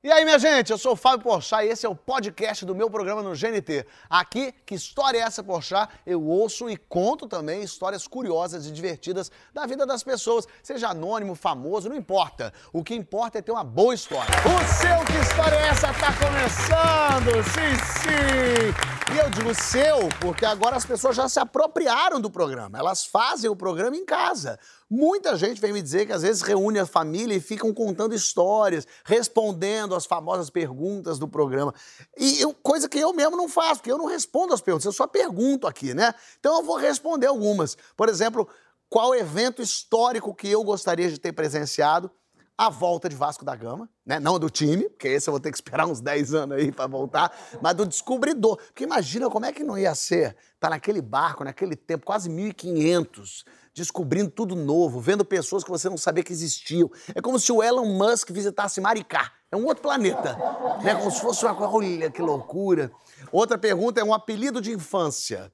E aí, minha gente, eu sou o Fábio Porchat e esse é o podcast do meu programa no GNT. Aqui, que história é essa, Porchat? Eu ouço e conto também histórias curiosas e divertidas da vida das pessoas, seja anônimo, famoso, não importa. O que importa é ter uma boa história. O seu Que História é Essa tá começando! Sim, sim! E eu digo seu porque agora as pessoas já se apropriaram do programa. Elas fazem o programa em casa. Muita gente vem me dizer que às vezes reúne a família e ficam contando histórias, respondendo as famosas perguntas do programa. E eu, coisa que eu mesmo não faço, porque eu não respondo as perguntas, eu só pergunto aqui, né? Então eu vou responder algumas. Por exemplo, qual evento histórico que eu gostaria de ter presenciado? A volta de Vasco da Gama, né? Não do time, porque esse eu vou ter que esperar uns 10 anos aí para voltar, mas do descobridor. Porque imagina como é que não ia ser estar tá naquele barco, naquele tempo, quase 1500 descobrindo tudo novo, vendo pessoas que você não sabia que existiam. É como se o Elon Musk visitasse Maricá. É um outro planeta. Né? Como se fosse uma. Olha que loucura. Outra pergunta é um apelido de infância.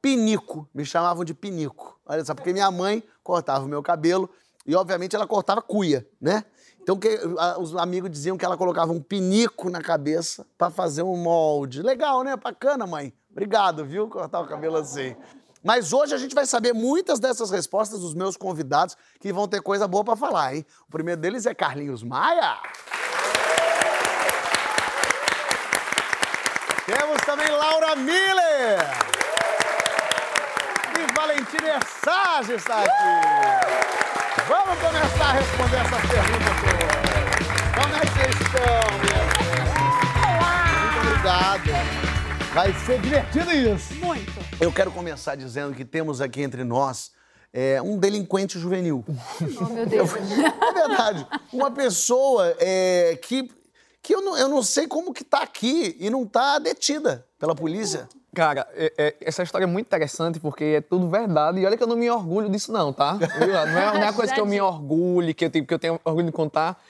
Pinico. Me chamavam de Pinico. Olha só, porque minha mãe cortava o meu cabelo e, obviamente, ela cortava cuia, né? Então, que, a, os amigos diziam que ela colocava um pinico na cabeça para fazer um molde. Legal, né? Bacana, mãe. Obrigado, viu? Cortar o cabelo assim. Mas hoje a gente vai saber muitas dessas respostas dos meus convidados que vão ter coisa boa para falar, hein? O primeiro deles é Carlinhos Maia. Temos também Laura Miller. E Valentina Essage está aqui. Vamos começar a responder essas perguntas todas. Como é que vocês estão, minha gente? Muito obrigado. Vai ser divertido isso. Muito. Eu quero começar dizendo que temos aqui entre nós é, um delinquente juvenil. Oh, meu Deus. É verdade. Uma pessoa é, que, que eu, não, eu não sei como que tá aqui e não tá detida pela polícia. Cara, é, é, essa história é muito interessante porque é tudo verdade. E olha que eu não me orgulho disso, não, tá? Não é, não é uma coisa que eu me orgulho, que eu tenho, que eu tenho orgulho de contar.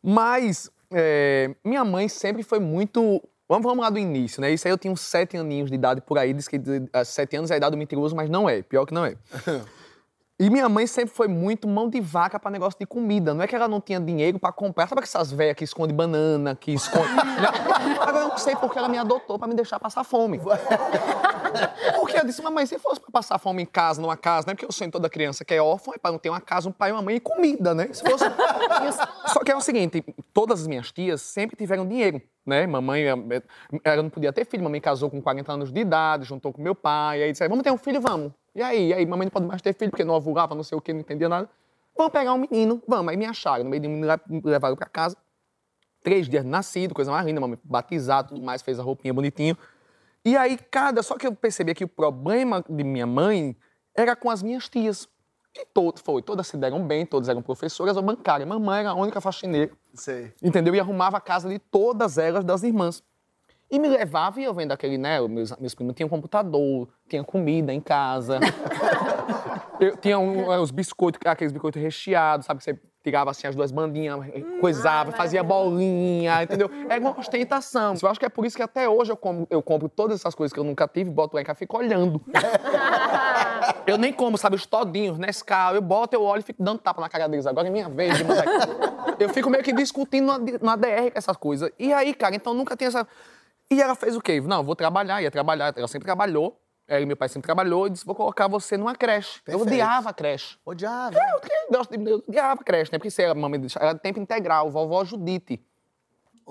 Mas é, minha mãe sempre foi muito Vamos, vamos lá do início, né? Isso aí eu tinha uns sete aninhos de idade por aí, diz que sete anos é a idade do mentiroso, mas não é, pior que não é. E minha mãe sempre foi muito mão de vaca para negócio de comida. Não é que ela não tinha dinheiro para comprar. Sabe essas velhas que escondem banana, que escondem. Agora eu não sei porque ela me adotou para me deixar passar fome. porque eu disse, mamãe, se fosse para passar fome em casa, numa casa, né? Porque eu sonho toda criança que é órfã, é para não ter uma casa, um pai, uma mãe e comida, né? Se fosse... Só que é o seguinte: todas as minhas tias sempre tiveram dinheiro né? Mamãe, eh, ela não podia ter filho, mamãe casou com 40 anos de idade, juntou com meu pai, aí disse, vamos ter um filho, vamos. E aí? E aí, mamãe não pode mais ter filho porque não ovulava, não sei o que, não entendia nada. Vamos pegar um menino, vamos. Aí me acharam, no meio de me levaram para casa. Três dias nascido, coisa mais linda, mamãe batizado, tudo mais, fez a roupinha bonitinho. E aí, cada. Só que eu percebi que o problema de minha mãe era com as minhas tias. E todo, foi, todas se deram bem, todas eram professoras ou bancárias. Mamãe era a única faxineira. Sei. Entendeu? E arrumava a casa de todas elas, das irmãs. E me levava e eu vendo aquele, né? Meus, meus primos tinham computador, tinha comida em casa. eu tinha um, é, os biscoitos, aqueles biscoitos recheados, sabe? Que você tirava assim as duas bandinhas, hum, coisava, fazia bolinha, entendeu? É uma ostentação. Eu acho que é por isso que até hoje eu, como, eu compro todas essas coisas que eu nunca tive, boto lá em casa e fico olhando. eu nem como, sabe, os todinhos, Nescau, eu boto, eu olho e fico dando tapa na cara deles. Agora é minha vez de Eu fico meio que discutindo na ADR com essas coisas. E aí, cara, então nunca tinha essa... E ela fez o quê? Não, vou trabalhar, ia trabalhar. Ela sempre trabalhou. Ela, meu pai sempre trabalhou e disse: vou colocar você numa creche. Perfeito. Eu odiava a creche. Odiava? É, eu, eu, eu, odiava a creche, né? Porque você era, mamãe, era tempo integral, vovó Judite.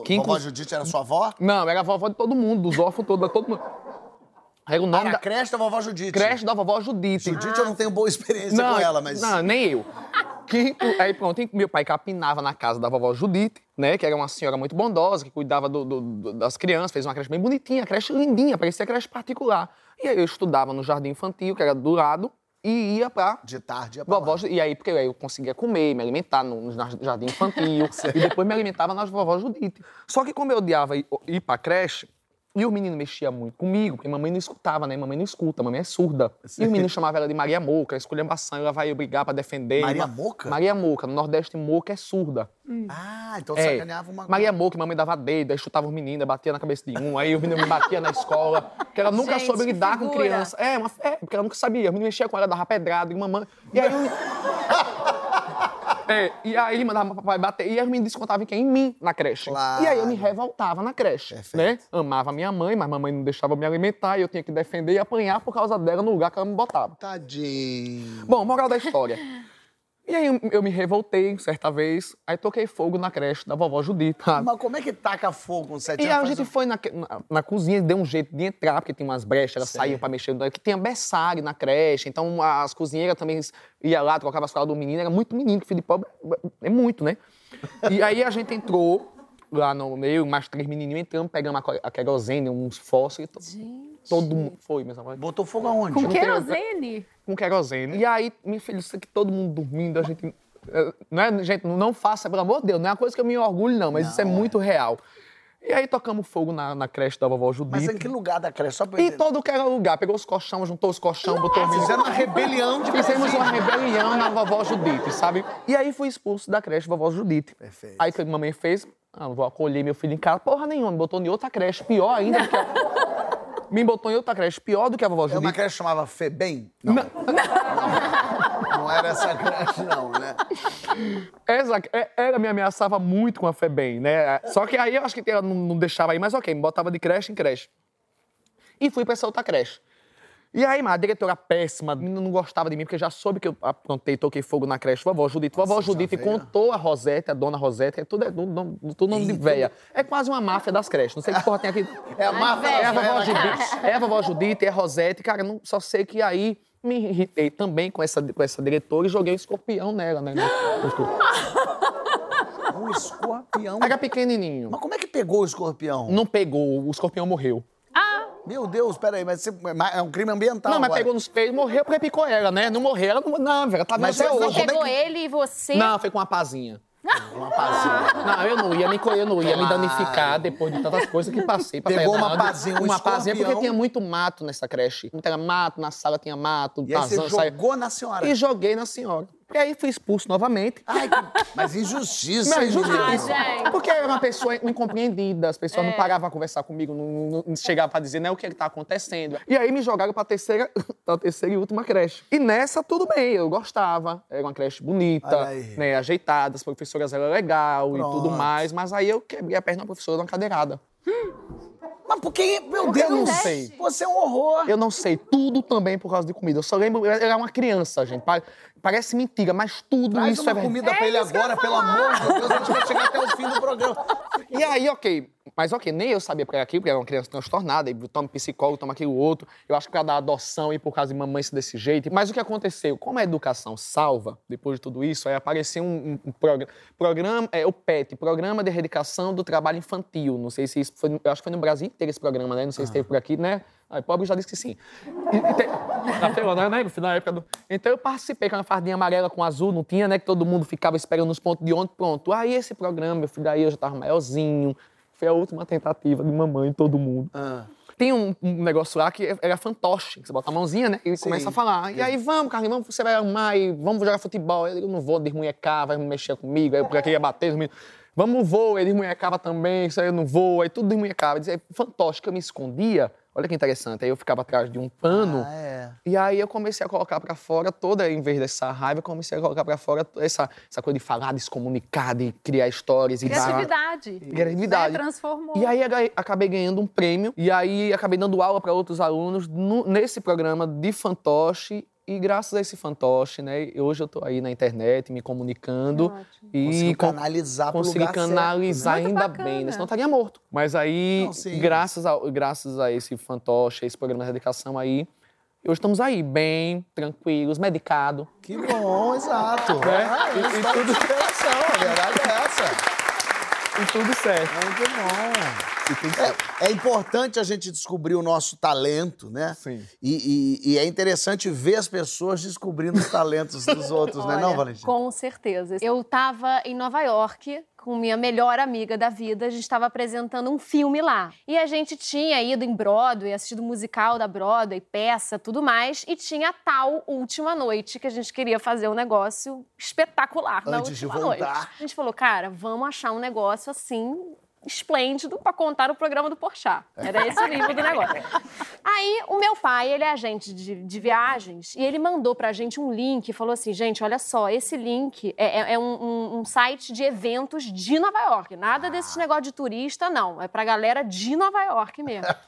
Que vovó inclu... Judite era sua avó? Não, era a vovó de todo mundo, dos órfãos todos, todo mundo. Era o nome da... creche da vovó Judite. Creche da vovó Judite. Judite ah. eu não tenho boa experiência não, com ela, mas... Não, nem eu. Que, aí pronto, meu pai capinava na casa da vovó Judite, né? Que era uma senhora muito bondosa, que cuidava do, do, das crianças, fez uma creche bem bonitinha, creche lindinha, parecia creche particular. E aí eu estudava no jardim infantil, que era do lado, e ia pra. De tarde ia pra vovó. E aí, porque aí eu conseguia comer, me alimentar no, no jardim infantil, e depois me alimentava nas vovó Judite. Só que como eu odiava ir, ir pra creche, E o menino mexia muito comigo, porque mamãe não escutava, né? Mamãe não escuta, mamãe é surda. E o menino chamava ela de Maria Moca, esculhambação, ela vai brigar pra defender. Maria Ma- Moca? Maria Moca. No Nordeste, Moca é surda. Ah, então É. sacaneava uma Maria Moca, mamãe dava dedo, aí chutava os meninos, batia na cabeça de um, aí o menino me batia na escola. Porque ela nunca Gente, soube lidar com criança. É, uma, é, porque ela nunca sabia. O menino mexia com ela, dava pedrada, e mamãe. E aí eu. É, e aí ele mandava pro papai bater, e aí os meninos descontavam em quem? Em mim, na creche. Claro. E aí eu me revoltava na creche, Perfeito. né? Amava minha mãe, mas mamãe não deixava me alimentar, e eu tinha que defender e apanhar por causa dela no lugar que ela me botava. Tadinho. Bom, moral da história. E aí eu, me revoltei certa vez, aí toquei fogo na creche da vovó Judita. sabe? Mas como é que taca fogo com sete E aí anos? a Faz gente um- foi na, na, na cozinha, deu um jeito de entrar, porque tinha umas brechas, elas saíam pra mexer, no- que tinha berçário na creche, então as cozinheiras também iam lá, trocavam as fraldas do menino, era muito menino, que filho de pobre é muito, né? E aí a gente entrou lá no meio, mais três menininhos entramos, pegamos a, a querosene, uns fósforos, to- todo mundo foi, meus amores. Botou fogo aonde? Com não querosene? com querosene. E aí, minha filha, isso aqui todo mundo dormindo, a gente. eh, Não é, gente, não faça, pelo amor de Deus, não é uma coisa que eu me orgulho, não, mas isso é muito real. E aí tocamos fogo na, na creche da vovó Judite. Mas em que lugar da creche? Só pra Em todo que era lugar. Pegou os colchão, juntou os colchão, botou os Fizeram uma rebelião de Fizemos uma rebelião na vovó Judite, sabe? E aí fui expulso da creche vovó Judite. Perfeito. Aí o que a mamãe fez? Ah, vou acolher meu filho em casa. Porra nenhuma, me botou em outra creche, pior ainda do que a... Me botou em outra creche, pior do que a vovó É uma Judite. creche que chamava Febem? Não. Não era essa creche, não, né? Essa, é- ela me ameaçava muito com a FEBEM, né? Só que aí eu acho que ela não, não deixava aí, mas ok, me botava de creche em creche. E fui pra essa outra creche. E aí, a diretora péssima, a menina não gostava de mim, porque já soube que eu aprontei, toquei fogo na creche. Vovó Judite. Vovó Judite contou a Rosete, a dona Rosete, é tudo, é tudo, tudo nome de véia. É quase uma máfia das creches. Não sei que porra tem aqui. É a máfia É a das vovó. Judite, é a vovó Judite, é a Rosete. Cara, não, só sei que aí me irritei também com essa, com essa diretora e joguei um escorpião nela, né? Um escorpião. Era pequenininho. Mas como é que pegou o escorpião? Não pegou, o escorpião morreu. Meu Deus, peraí, mas você- é um crime ambiental não, mas agora. pegou nos peitos, morreu porque picou ela, né? Não morreu, ela não, não velho, tá Mas você- como é pegou que- ele e você... Não, foi com uma pazinha. Uma pazinha. Não, eu não ia me colher, eu não ia me Claro. danificar depois de tantas coisas que passei pra Pegou uma pazinha, um Uma pazinha porque escorpião. tinha muito mato nessa creche. Era mato, na sala tinha mato, E aí você jogou na senhora. E joguei na senhora. E aí fui expulso novamente. Ai, que- mas injustiça, Não, injustiça. gente. Porque era uma pessoa incompreendida, as pessoas É. não paravam a conversar comigo, não, não- não chegavam pra dizer né, o que está acontecendo. E aí me jogaram pra terceira, pra terceira e última creche. E nessa, tudo bem, eu gostava. Era uma creche bonita, né, ajeitada, as professoras eram legal e tudo Pronto. mais, mas aí eu quebrei a perna da professora numa cadeirada. Mas por que, meu Eu Deus? não sei. Você é um horror. Eu não sei, tudo também por causa de comida. Eu só lembro, eu era uma criança, gente. Pa- Parece mentira, mas tudo Traz isso uma é verdade. comida pra ele agora, pelo amor de Deus. A gente vai chegar até o fim do programa. E aí, ok. Mas ok, nem eu sabia pra aquilo, porque era uma criança transtornada, e toma psicólogo, toma aquilo outro. Eu acho que pra dar adoção e por causa de mamãe ser desse jeito. Mas o que aconteceu? Como a educação salva, depois de tudo isso, aí apareceu um, um- um programa, programa, é o PET, Programa de Erradicação do Trabalho Infantil. Não sei se isso foi, eu acho que foi no Brasil inteiro esse programa, né? Não sei se teve por aqui, né? Aí, pobre já disse que sim. E, e te- na Tailândia, né? No final da época do... Então eu participei com uma fardinha amarela com azul, não tinha, né? Que todo mundo ficava esperando nos pontos de ônibus, pronto. Aí esse programa, meu filho, daí eu já tava maiorzinho. Foi a última tentativa de mamãe, todo mundo. Ah. Tem um, um negócio lá que era fantoche, que você bota a mãozinha, né? E Sim. começa a falar. E aí, vamos, Carlinhos, vamos, você vai arrumar e vamos jogar futebol. Eu não vou desmunhecar, vai mexer comigo, aí porque ia bater. os Vamos voo, ele desmunhecava também, isso aí eu não vou, aí tudo desmunhecava. Dizia, fantoche, que eu me escondia. Olha que interessante. Aí eu ficava atrás de um pano. Ah, é. E aí eu comecei a colocar pra fora toda, em vez dessa raiva, eu comecei a colocar pra fora essa, essa coisa de falar, de se comunicar, de criar histórias e dar- Criatividade. Criatividade. Né? Transformou. e aí acabei ganhando um prêmio e aí acabei dando aula para outros alunos no- nesse programa de fantoche e graças a esse fantoche, né, hoje eu tô aí na internet me comunicando ótimo. e Conseguiu con- canalizar consegui lugar certo, canalizar né? Muito ainda bacana. bem, né? senão estaria morto. Mas aí, Não, graças, a, graças a esse fantoche, a esse programa de dedicação aí, hoje estamos aí, bem, tranquilos, medicados. Que bom, exato. Né? Ah, E- isso e tudo- a verdade é essa. E tudo certo. Muito bom. É, é, importante a gente descobrir o nosso talento, né? Sim. E, e, e, é interessante ver as pessoas descobrindo os talentos dos outros, Olha, né, não, Valentina? Com certeza. Eu estava em Nova York com minha melhor amiga da vida, a gente estava apresentando um filme lá. E a gente tinha ido em Broadway, assistido o musical da Broadway, peça, tudo mais, e tinha a tal última noite que a gente queria fazer um negócio espetacular Antes na última de voltar. noite. A gente falou, cara, vamos achar um negócio assim esplêndido para contar o programa do Porchat. Era esse o nível do negócio. Aí, o meu pai, ele é agente de, de viagens, e ele mandou pra gente um link e falou assim, gente, olha só, esse link é, é, é um, um, um, site de eventos de Nova York. Nada desses ah. negócio de turista, não. É pra galera de Nova York mesmo.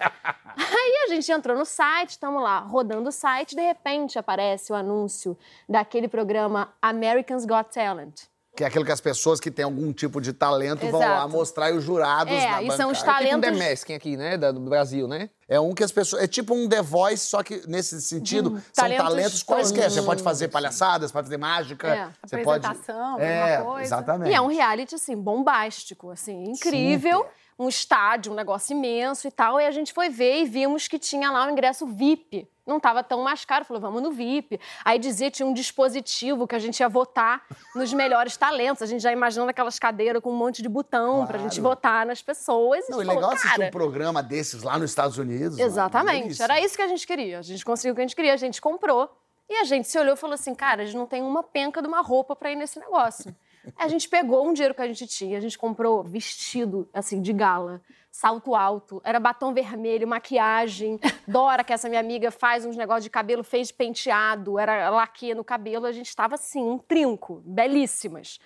Aí a gente entrou no site, estamos lá, rodando o site, de repente aparece o anúncio daquele programa Americans Got Talent. Que é aquilo que as pessoas que têm algum tipo de talento Exato. vão lá mostrar e os jurados é, na e são os talentos... É tipo um The Masking aqui, né, do Brasil, né? É um que as pessoas... É tipo um The Voice, só que nesse sentido, hum, são talentos, talentos quaisquer. Hum. Você pode fazer palhaçadas, pode fazer mágica. É, você apresentação, pode... é, coisa. exatamente. E é um reality, assim, bombástico, assim, incrível. Super. Um estádio, um negócio imenso e tal. E a gente foi ver e vimos que tinha lá o um ingresso VIP não estava tão mais caro. Falou, vamos no VIP. Aí dizia, tinha um dispositivo que a gente ia votar nos melhores talentos. A gente já imaginando aquelas cadeiras com um monte de botão claro. pra gente votar nas pessoas. Não, e legal falou, assistir um programa desses lá nos Estados Unidos. Exatamente. Era isso que a gente queria. A gente conseguiu o que a gente queria, a gente comprou. E a gente se olhou e falou assim, cara, a gente não tem uma penca de uma roupa para ir nesse negócio. A gente pegou um dinheiro que a gente tinha, a gente comprou vestido, assim, de gala salto alto, era batom vermelho, maquiagem. Dora, que essa minha amiga faz uns negócios de cabelo, fez penteado, era laque no cabelo. A gente estava assim, um trinco, belíssimas.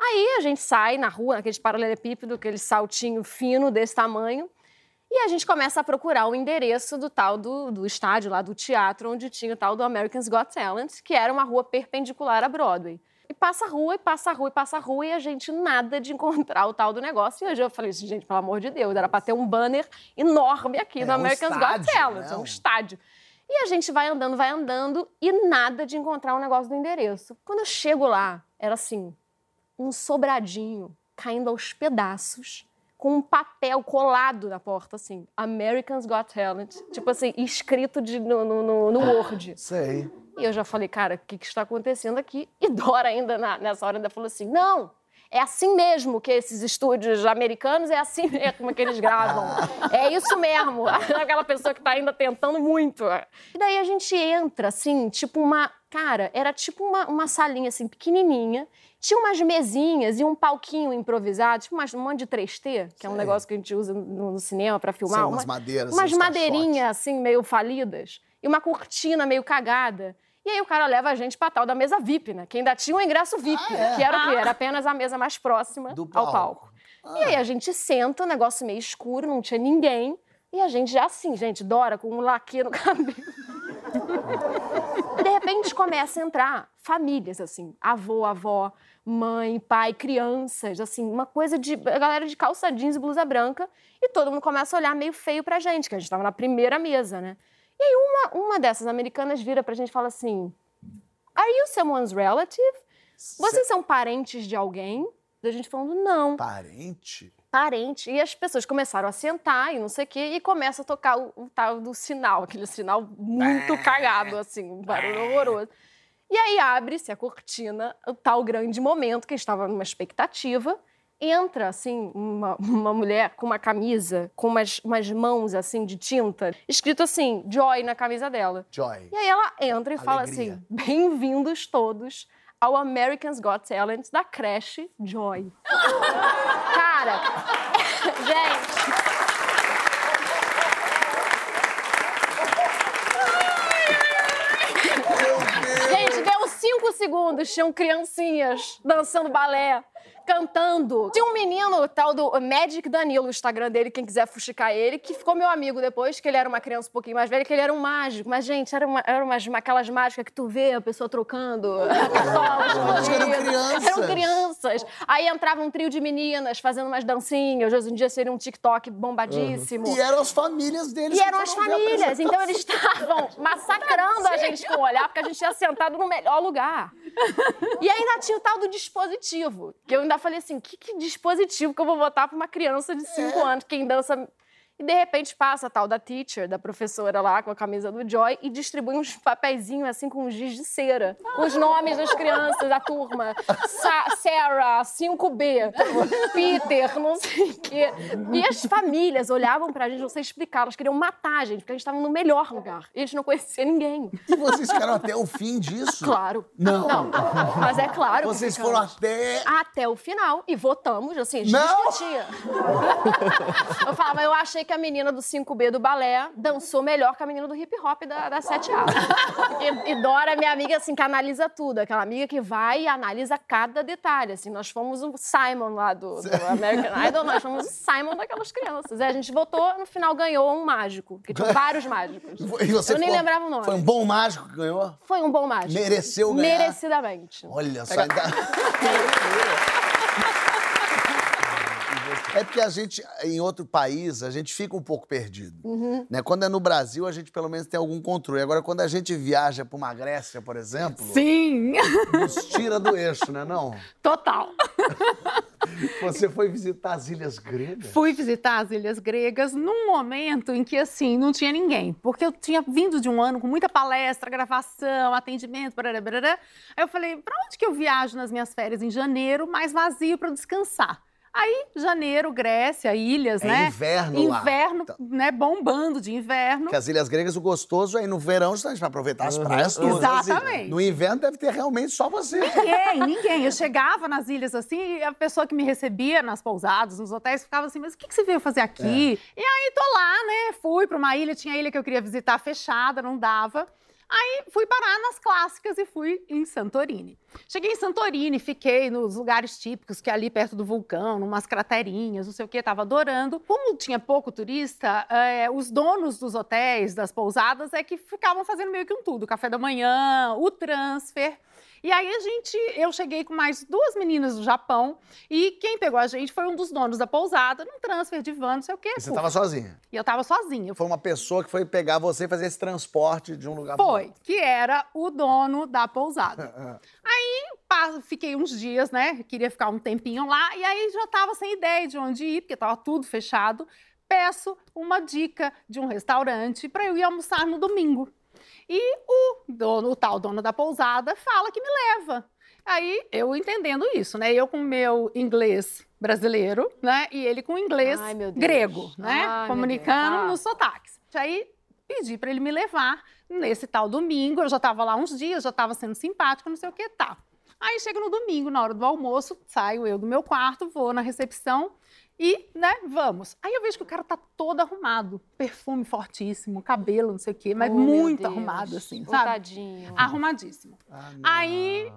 Aí a gente sai na rua, naquele paralelepípedo, aquele saltinho fino desse tamanho, e a gente começa a procurar o endereço do tal do, do estádio lá do teatro, onde tinha o tal do Americans Got Talent, que era uma rua perpendicular à Broadway. E passa a rua, e passa a rua, e passa a rua, e a gente nada de encontrar o tal do negócio. E hoje eu falei assim, gente, pelo amor de Deus, era para ter um banner enorme aqui é, no American's um Got Talent, é um estádio. E a gente vai andando, vai andando, e nada de encontrar o um negócio do endereço. Quando eu chego lá, era assim, um sobradinho caindo aos pedaços, com um papel colado na porta, assim, Americans Got Talent, tipo assim, escrito de, no, no, no Word. Sei. E eu já falei, cara, o que, que está acontecendo aqui? E Dora ainda na, nessa hora ainda falou assim, não, é assim mesmo que esses estúdios americanos, é assim mesmo que eles gravam. É isso mesmo. Aquela pessoa que está ainda tentando muito. E daí a gente entra, assim, tipo uma. Cara, era tipo uma, uma salinha, assim, pequenininha. Tinha umas mesinhas e um palquinho improvisado, tipo umas, um monte de 3T, que é um negócio que a gente usa no, no cinema para filmar. São umas madeiras. Umas madeirinhas, assim, meio falidas. E uma cortina meio cagada. E aí o cara leva a gente pra tal da mesa VIP, né? Que ainda tinha um ingresso VIP, ah, é? que era o quê? Era apenas a mesa mais próxima Do ao palco. Ah. E aí a gente senta, o negócio meio escuro, não tinha ninguém. E a gente já assim, gente, Dora com um laque no cabelo. de repente começa a entrar famílias, assim, avô, avó, mãe, pai, crianças, assim, uma coisa de. A galera de calça jeans e blusa branca. E todo mundo começa a olhar meio feio pra gente, que a gente tava na primeira mesa, né? E aí uma, uma dessas americanas vira pra gente e fala assim: Are you someone's relative? Vocês são parentes de alguém? E a gente falando, não. Parente? Parente. E as pessoas começaram a sentar e não sei o quê, e começa a tocar o, o tal do sinal, aquele sinal muito cagado, assim, um barulho horroroso. E aí abre-se a cortina, o tal grande momento que estava numa expectativa entra, assim, uma, uma mulher com uma camisa, com umas, umas mãos, assim, de tinta, escrito assim, Joy na camisa dela. Joy. E aí ela entra e Alegria. fala assim, bem-vindos todos ao Americans Got Talent da creche Joy. Cara, gente... Gente, deu cinco segundos, tinham criancinhas dançando balé cantando. Tinha um menino, tal do Magic Danilo, o Instagram dele, quem quiser fuxicar ele, que ficou meu amigo depois, que ele era uma criança um pouquinho mais velha, que ele era um mágico. Mas, gente, era, uma, era umas, aquelas mágicas que tu vê a pessoa trocando eram crianças. Eram crianças. Aí entrava um trio de meninas fazendo umas dancinhas. Hoje em dia seria um TikTok bombadíssimo. Uhum. E eram as famílias deles. E eram as famílias. Então eles estavam massacrando a gente com o olhar, porque a gente tinha sentado no melhor lugar. E ainda tinha o tal do dispositivo, que eu ainda ainda falei assim, que, que dispositivo que eu vou botar pra uma criança de 5 anos, quem dança... E de repente passa a tal da teacher, da professora lá, com a camisa do Joy, e distribui uns papeizinhos assim com uns giz de cera, com os nomes das crianças da turma. Sa Sarah, 5B, Peter, não sei o quê. E as famílias olhavam pra gente, não sei explicar, elas queriam matar a gente, porque a gente tava no melhor lugar. E a gente não conhecia ninguém. E vocês ficaram até o fim disso? Claro. Não. Não, mas é claro. que Vocês foram até. Até o final. E votamos, assim, a gente Não! discutia. eu falava, eu achei que a menina do 5B do balé dançou melhor que a menina do hip hop da, da 7A. e, e Dora, minha amiga, assim, que analisa tudo. Aquela amiga que vai e analisa cada detalhe. Assim, nós fomos o Simon lá do, do American Idol, nós fomos o Simon daquelas crianças. E a gente votou, no final ganhou um mágico, porque tinha vários mágicos. E você eu nem lembrava o nome. Foi um bom mágico que ganhou? Foi um bom mágico. Mereceu ganhar? Merecidamente. Olha só, ainda... É porque a gente, em outro país, a gente fica um pouco perdido. Uhum. Né? Quando é no Brasil, a gente pelo menos tem algum controle. Agora, quando a gente viaja para uma Grécia, por exemplo, Sim, nos tira do eixo, né não? total. Você foi visitar as Ilhas Gregas? Fui visitar as Ilhas Gregas num momento em que, assim, não tinha ninguém. Porque eu tinha vindo de um ano com muita palestra, gravação, atendimento, barará, barará. Aí eu falei, pra onde que eu viajo nas minhas férias em janeiro, mais vazio para descansar? Aí, janeiro, Grécia, ilhas, É né? inverno lá. Inverno, Tá. né? Bombando de inverno. Porque as Ilhas Gregas, o gostoso é ir no verão, justamente para aproveitar as praias todas. Exatamente. No inverno deve ter realmente só você. Ninguém, ninguém. Eu chegava nas ilhas assim e a pessoa que me recebia nas pousadas, nos hotéis, ficava assim: Mas o que, que você veio fazer aqui? E aí tô lá, né? Fui pra uma ilha, tinha ilha que eu queria visitar fechada, não dava. Aí fui parar nas clássicas e fui em Santorini. Cheguei em Santorini, fiquei nos lugares típicos, que é ali perto do vulcão, numas craterinhas, não sei o que, tava adorando. Como tinha pouco turista, é, os donos dos hotéis, das pousadas, é que ficavam fazendo meio que um tudo: café da manhã, o transfer. E aí a gente, eu cheguei com mais duas meninas do Japão e quem pegou a gente foi um dos donos da pousada, num transfer de van, não sei o quê. E você estava sozinha. E eu tava sozinha. Foi uma pessoa que foi pegar você e fazer esse transporte de um lugar para Foi, que era o dono da pousada. Aí pa- fiquei uns dias, né? Queria ficar um tempinho lá, e aí já tava sem ideia de onde ir, porque tava tudo fechado. Peço uma dica de um restaurante para eu ir almoçar no domingo. E o dono, o tal dono da pousada, fala que me leva. Aí eu entendendo isso, né? Eu com meu inglês brasileiro, né? E ele com inglês Ai, grego, né? Ai, Comunicando. Ah. nos sotaques. Aí pedi para ele me levar nesse tal domingo. Eu já estava lá uns dias, já estava sendo simpático, não sei o que, tá. Aí chega no domingo, na hora do almoço, saio eu do meu quarto, vou na recepção e, né, vamos. Aí eu vejo que o cara tá todo arrumado, perfume fortíssimo, cabelo, não sei o quê, mas Oh, muito arrumado, assim, Ô, sabe? Tadinho. Arrumadíssimo. Ah. Aí,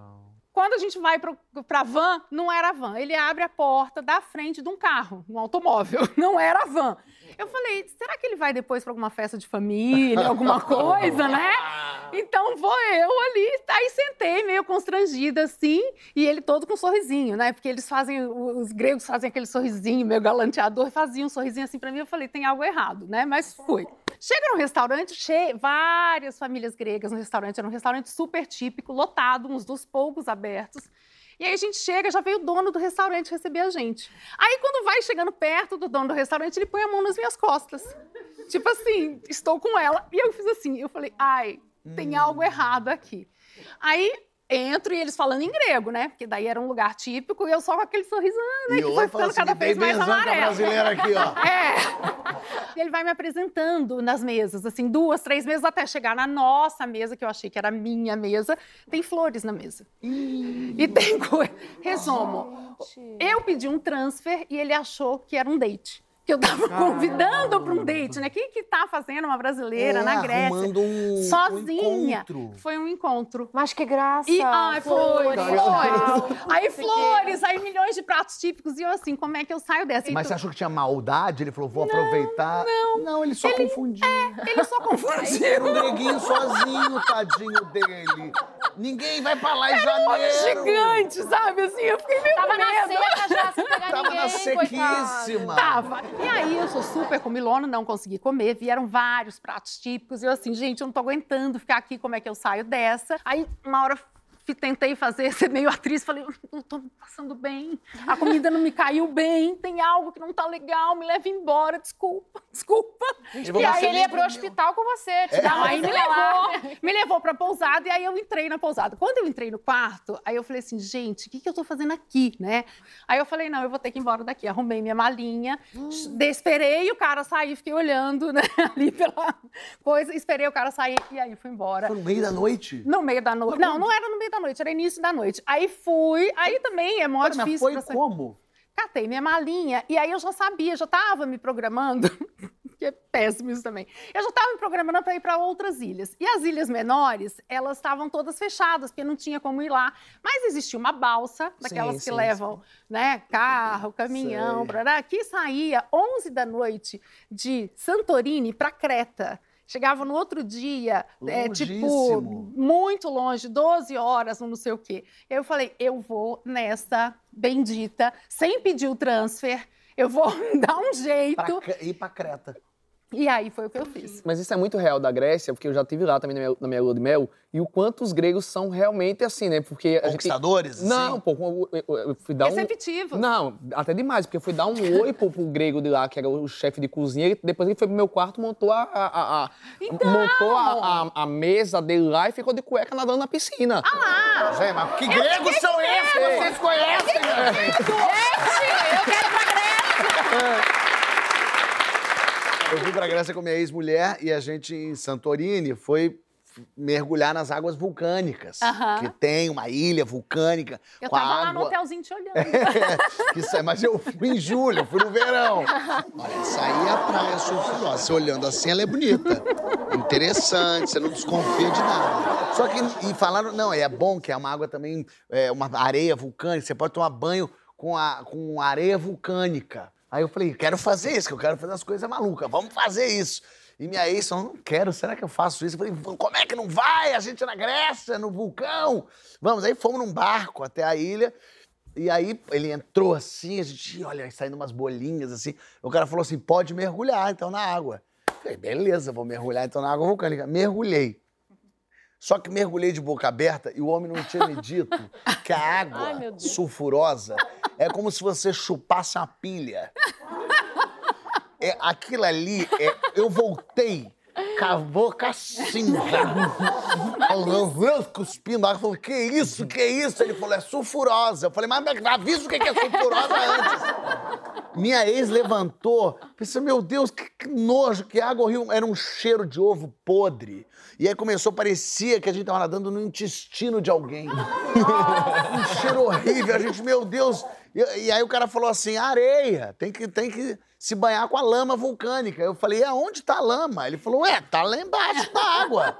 quando a gente vai pro, pra van, não era a van. Ele abre a porta da frente de um carro, um automóvel. Não era a van. Eu falei, será que ele vai depois pra alguma festa de família, alguma coisa, né? Então vou eu ali. Aí sentei, meio constrangida, assim, e ele todo com um sorrisinho, né? Porque eles fazem, os gregos fazem aquele sorrisinho meio galanteador, fazia um sorrisinho assim pra mim. Eu falei, tem algo errado, né? Mas fui. Chega no restaurante, che... várias famílias gregas no restaurante. Era um restaurante super típico, lotado, uns dos poucos abertos. E aí a gente chega, já veio o dono do restaurante receber a gente. Aí quando vai chegando perto do dono do restaurante, ele põe a mão nas minhas costas. Tipo assim, estou com ela. E eu fiz assim, eu falei, ai, tem algo errado aqui. Aí entro e eles falando em grego, né? Porque daí era um lugar típico e eu só com aquele sorriso, né? E Que foi ficando assim, cada tem vez mais amarelo. brasileira aqui, ó. É. E ele vai me apresentando nas mesas, assim, duas, três mesas até chegar na nossa mesa, que eu achei que era a minha mesa. Tem flores na mesa. E tem coisa. Resumo. Eu pedi um transfer e ele achou que era um date. Que eu tava convidando para um date, né? Quem que tá fazendo uma brasileira É, na Grécia? um- um sozinha. encontro. Foi um encontro. Mas que graça. E, ai, foi, flores. flores. Aí Não o flores, aí milhões de pratos típicos. E eu assim, como é que eu saio dessa? Mas E você achou que tinha maldade? Ele falou, vou aproveitar. Não, não, ele só confundiu. tu- Ele só confundiu. Um neguinho sozinho, tadinho dele. Ninguém vai pra lá em um homem janeiro. gigante, sabe? Assim, eu fiquei meio Tava na medo. seca já, sem pegar Tava ninguém, na coitado. sequíssima. Tava. E aí, eu sou super comilona, não consegui comer. Vieram vários pratos típicos. E eu assim, gente, eu não tô aguentando ficar aqui, como é que eu saio dessa? Aí, uma hora, tentei fazer, ser meio atriz, falei, "Eu não tô me passando bem, a comida não me caiu bem, tem algo que não tá legal, me leva embora, desculpa, desculpa. E aí ele ia pro hospital com você, te É. uma aí me levou, me levou pra pousada e aí eu entrei na pousada. Quando eu entrei no quarto, aí eu falei assim, gente, o que, que eu tô fazendo aqui, né? Aí eu falei, não, eu vou ter que ir embora daqui. Arrumei minha malinha, de- esperei o cara sair, fiquei olhando, né, ali pela coisa, esperei o cara sair e aí fui embora. Foi no meio da noite? No meio da noite. Não, não era no meio da noite, era início da noite. Aí fui, aí também é mó mas difícil. foi pra sair. como? Catei minha malinha e aí eu já sabia, já estava me programando, que é péssimo isso também. Eu já estava me programando para ir para outras ilhas. E as ilhas menores, elas estavam todas fechadas, porque não tinha como ir lá. Mas existia uma balsa, daquelas Sim, que sim, levam, né, carro, caminhão, brará, que saía 11 da noite de Santorini para Creta. Chegava no outro dia, é, tipo, muito longe, 12 horas, não sei o quê. Eu falei, eu vou nessa bendita, sem pedir o transfer, eu vou dar um Pra jeito. Cre- ir pra Creta. E aí foi o que eu fiz. Mas isso é muito real da Grécia, porque eu já estive lá também na minha, na minha lua de mel, e o quanto os gregos são realmente assim, né? Porque a gente... Conquistadores? assim? Não, pô, eu, eu- eu fui dar um... Receptivo. Não, até demais, porque eu fui dar um oi pro, pro grego de lá, que era o chefe de cozinha, e depois ele foi pro meu quarto, montou a, a- a- Então! montou a, a- a mesa dele lá e ficou de cueca nadando na piscina. Ah Gente, mas que gregos são esses que vocês conhecem, gente? eu quero pra Grécia! Eu fui pra Grécia com minha ex-mulher e a gente, em Santorini, foi mergulhar nas águas vulcânicas. Que tem uma ilha vulcânica Eu com tava lá no água... hotelzinho te olhando. É, isso é, mas eu fui em julho, fui no verão. Olha, essa aí é a praia sulfurosa. Você olhando assim, ela é bonita. Interessante, você não desconfia de nada. Só que, e falaram, não, é bom que é uma água também, é uma areia vulcânica, você pode tomar banho com, a, com areia vulcânica. Aí eu falei, quero fazer isso, que eu quero fazer as coisas malucas, vamos fazer isso. E minha ex falou, não quero, será que eu faço isso? Eu falei, como é que não vai? A gente é na Grécia, no vulcão. Vamos, aí fomos num barco até a ilha. E aí ele entrou assim, a gente, olha, saindo umas bolinhas assim. O cara falou assim: pode mergulhar então na água. Eu Falei, beleza, vou mergulhar então na água vulcânica. Mergulhei. Só que mergulhei de boca aberta e o homem não tinha me dito que a Ai, água Deus. sulfurosa é como se você chupasse uma pilha. É, aquilo ali, é, eu voltei com a boca cinza. Falando, cuspindo água. Falei, que isso, que isso? Ele falou, é sulfurosa. Eu falei, mas avisa o que que é sulfurosa antes. Minha ex levantou, pensei, meu Deus, que, que nojo, que água horrível. Era um cheiro de ovo podre. E aí começou, parecia que a gente tava nadando no intestino de alguém. um cheiro horrível. A gente, meu Deus. E, e aí o cara falou assim: areia, tem que, tem que se banhar com a lama vulcânica. Eu falei: aonde tá a lama? Ele falou: ué, tá lá embaixo da água.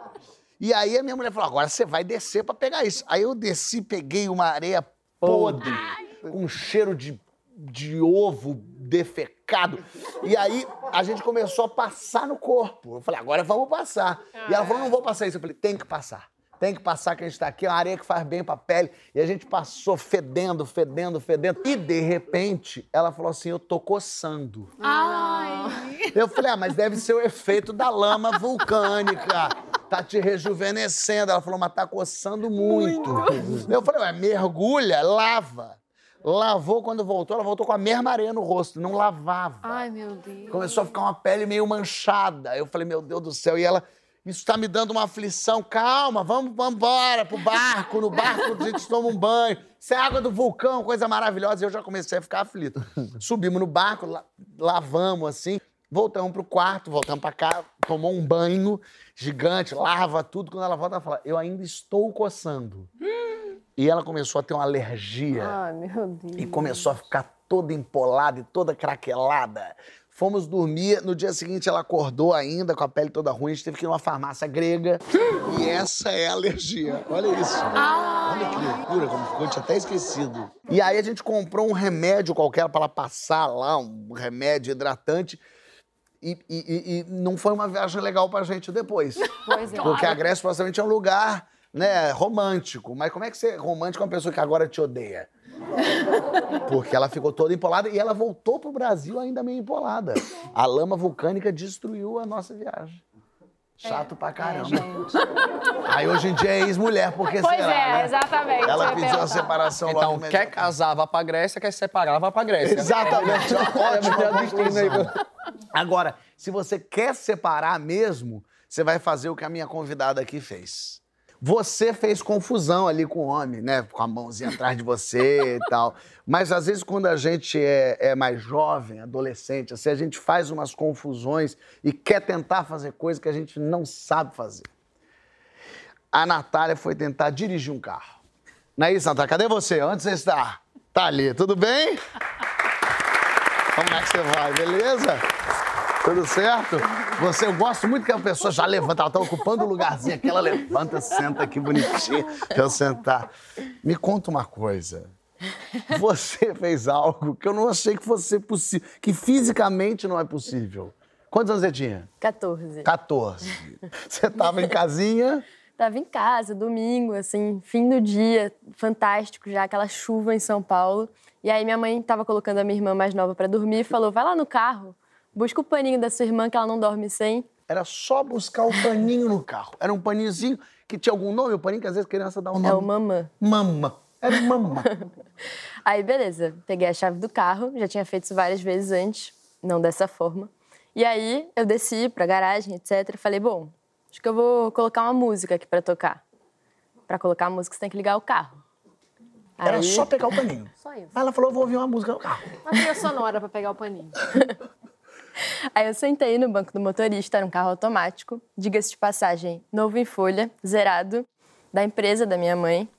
E aí a minha mulher falou: agora você vai descer pra pegar isso. Aí eu desci, peguei uma areia podre, com cheiro de, de ovo defecado. E aí a gente começou a passar no corpo. Eu falei: agora vamos passar. E ela falou: não vou passar isso. Eu falei: tem que passar. Tem que passar que a gente tá aqui, é uma areia que faz bem pra pele. E a gente passou fedendo, fedendo, fedendo. E de repente, ela falou assim: eu tô coçando. Ai. Eu falei, ah, mas deve ser o efeito da lama vulcânica. Tá te rejuvenescendo. Ela falou, mas tá coçando muito. Eu falei, ué, mergulha, lava. Lavou quando voltou, ela voltou com a mesma areia no rosto, não lavava. Ai, meu Deus. Começou a ficar uma pele meio manchada. Eu falei, meu Deus do céu. E ela, isso tá me dando uma aflição. Calma, vamos, vamos embora pro barco. No barco a gente toma um banho. Isso é água do vulcão, coisa maravilhosa. E eu já comecei a ficar aflito. Subimos no barco, la- lavamos assim. Voltamos pro quarto, voltamos pra cá, tomou um banho gigante, lava tudo. Quando ela volta, ela fala: Eu ainda estou coçando. E ela começou a ter uma alergia Ai, meu Deus. e começou a ficar toda empolada e toda craquelada. Fomos dormir, no dia seguinte ela acordou ainda com a pele toda ruim, a gente teve que ir numa farmácia grega. E essa é a alergia. Olha isso. Olha que loucura, como ficou, eu tinha até esquecido. E aí a gente comprou um remédio qualquer para ela passar lá, um remédio hidratante. E, e- e- e não foi uma viagem legal pra gente depois. Pois é. Porque a Grécia supostamente é um lugar, né, romântico. Mas como é que você é romântico com uma pessoa que agora te odeia? Porque ela ficou toda empolada e ela voltou pro Brasil ainda meio empolada. A lama vulcânica destruiu a nossa viagem. Chato pra caramba. É, gente. Aí hoje em dia é ex-mulher, porque Pois será, é, né? exatamente. Ela ia pediu a separação Então, logo quer casar, vá pra Grécia, quer separar, vá pra Grécia. Exatamente, uma ótima melhor destino aí. conclusão. Agora, se você quer separar mesmo, você vai fazer o que a minha convidada aqui fez. Você fez confusão ali com o homem, né? Com a mãozinha atrás de você e tal. Mas às vezes, quando a gente é, é mais jovem, adolescente, assim, a gente faz umas confusões e quer tentar fazer coisa que a gente não sabe fazer. A Natália foi tentar dirigir um carro. Não é isso, Natália? Cadê você? Onde você está? Tá ali, tudo bem? Como é que você vai? Beleza? Tudo certo? Você, eu gosto muito que a pessoa já levanta, ela tá ocupando o lugarzinho aqui, ela levanta, senta aqui bonitinha pra eu sentar. Me conta uma coisa. Você fez algo que eu não achei que fosse possível, que fisicamente não é possível. Quantos anos você tinha? 14. 14. Você tava em casinha, Tava em casa, domingo, assim, fim do dia, fantástico já, aquela chuva em São Paulo. E aí minha mãe tava colocando a minha irmã mais nova pra dormir e falou: vai lá no carro, busca o paninho da sua irmã que ela não dorme sem. era só buscar o paninho no carro. Era um paninhozinho que tinha algum nome, o paninho que às vezes a criança dá um nome. É o mamã. Mama. Era mama. Aí, beleza, peguei a chave do carro, já tinha feito isso várias vezes antes, não dessa forma. E aí eu desci pra garagem, etc. Falei, bom, acho que eu vou colocar uma música aqui pra tocar. Pra colocar a música, você tem que ligar o carro. Era Aí- só pegar o paninho. Só isso. Aí ela falou, vou ouvir uma música no carro. Uma trilha sonora pra pegar o paninho. Aí eu sentei no banco do motorista, era um carro automático, diga-se de passagem, novo em folha, zerado, da empresa da minha mãe.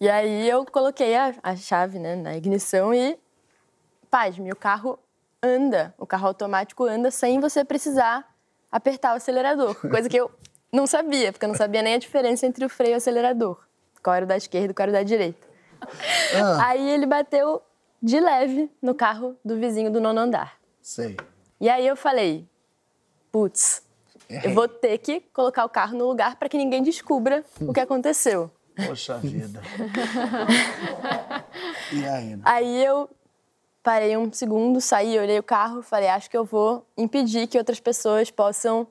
E aí eu coloquei a, a chave né, na ignição e, pasme, o carro anda, o carro automático anda sem você precisar apertar o acelerador, coisa que eu não sabia, porque eu não sabia nem a diferença entre o freio e o acelerador, qual era o da esquerda e qual era o da direita. Aí ele bateu de leve no carro do vizinho do nono andar. Sei. E aí eu falei, putz, eu vou ter que colocar o carro no lugar para que ninguém descubra o que aconteceu. Poxa vida. e aí? né? Aí eu parei um segundo, saí, olhei o carro, falei, acho que eu vou impedir que outras pessoas possam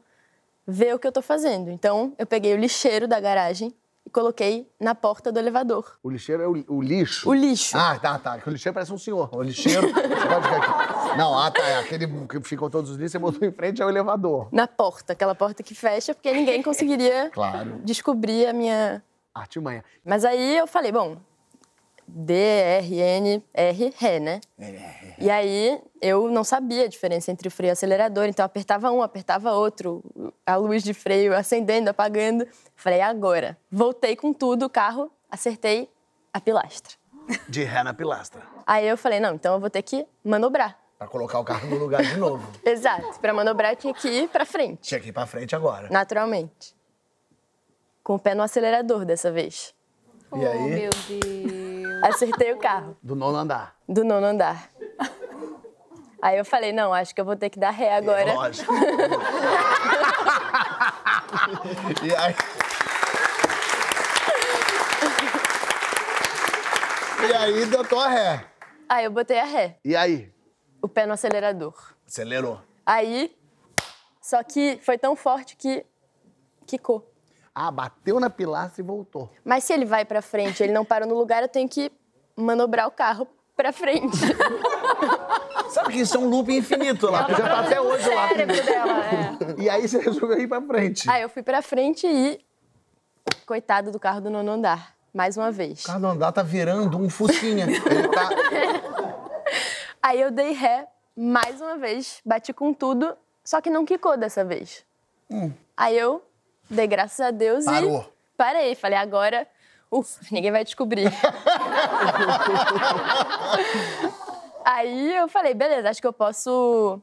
ver o que eu tô fazendo. Então eu peguei o lixeiro da garagem e coloquei na porta do elevador. O lixeiro é o, o lixo? O lixo. Ah, tá, tá. O lixeiro parece um senhor. O lixeiro. você pode ficar aqui. Não, ah, tá. É aquele que ficam todos os dias, você botou em frente ao elevador. Na porta, aquela porta que fecha, porque ninguém conseguiria Claro. descobrir a minha Artimanha. Mas aí eu falei, bom, D, R, N, R, Ré, né? E aí eu não sabia a diferença entre o freio e o acelerador, então eu apertava um, apertava outro, a luz de freio acendendo, apagando. Falei, agora. Voltei com tudo, o carro, acertei a pilastra. De ré na pilastra. Aí eu falei, não, então eu vou ter que manobrar. Pra colocar o carro no lugar de novo. Exato. Pra manobrar tinha que ir pra frente, Tinha que ir pra frente agora. naturalmente. Com o pé no acelerador dessa vez. E aí? Oh, meu Deus. Acertei o carro. Do nono andar. do nono andar. Aí eu falei, não, acho que eu vou ter que dar ré agora. Lógico. e aí. E aí deu tua ré. Aí eu botei a ré, E aí? O pé no acelerador. Acelerou. Aí, só que foi tão forte que quicou. Ah, bateu na pilastra e voltou. Mas se ele vai pra frente, ele não parou no lugar, eu tenho que manobrar o carro pra frente. Sabe que isso é um loop infinito lá. Já tá até hoje lá. Dela, é. E aí você resolveu ir pra frente. Aí eu fui pra frente e coitado do carro do nono andar, mais uma vez. O carro do andar tá virando um fusquinha. Ele tá... Aí eu dei ré mais uma vez, bati com tudo, só que não quicou dessa vez. Aí eu dei graças a Deus Parou. e parei. Falei, agora, ufa, ninguém vai descobrir. Aí eu falei, beleza, acho que eu posso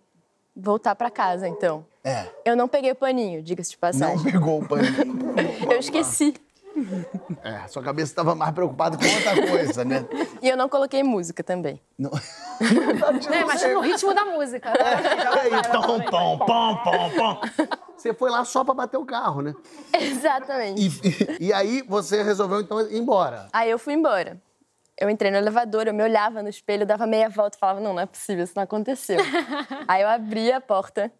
voltar pra casa, então. É, Eu não peguei o paninho, diga-se de não passagem. pegou o paninho. Eu esqueci. É, sua cabeça estava mais preocupada com outra coisa, né? E eu não coloquei música também. Não... É, mas no ritmo da música. Aí, tom, tom, pom, pom, pom. Você foi lá só pra bater o carro, né? Exatamente. E, e- e aí você resolveu então ir embora. Aí eu fui embora. Eu entrei no elevador, eu me olhava no espelho, dava meia volta e falava, não, não é possível, isso não aconteceu. Aí eu abri a porta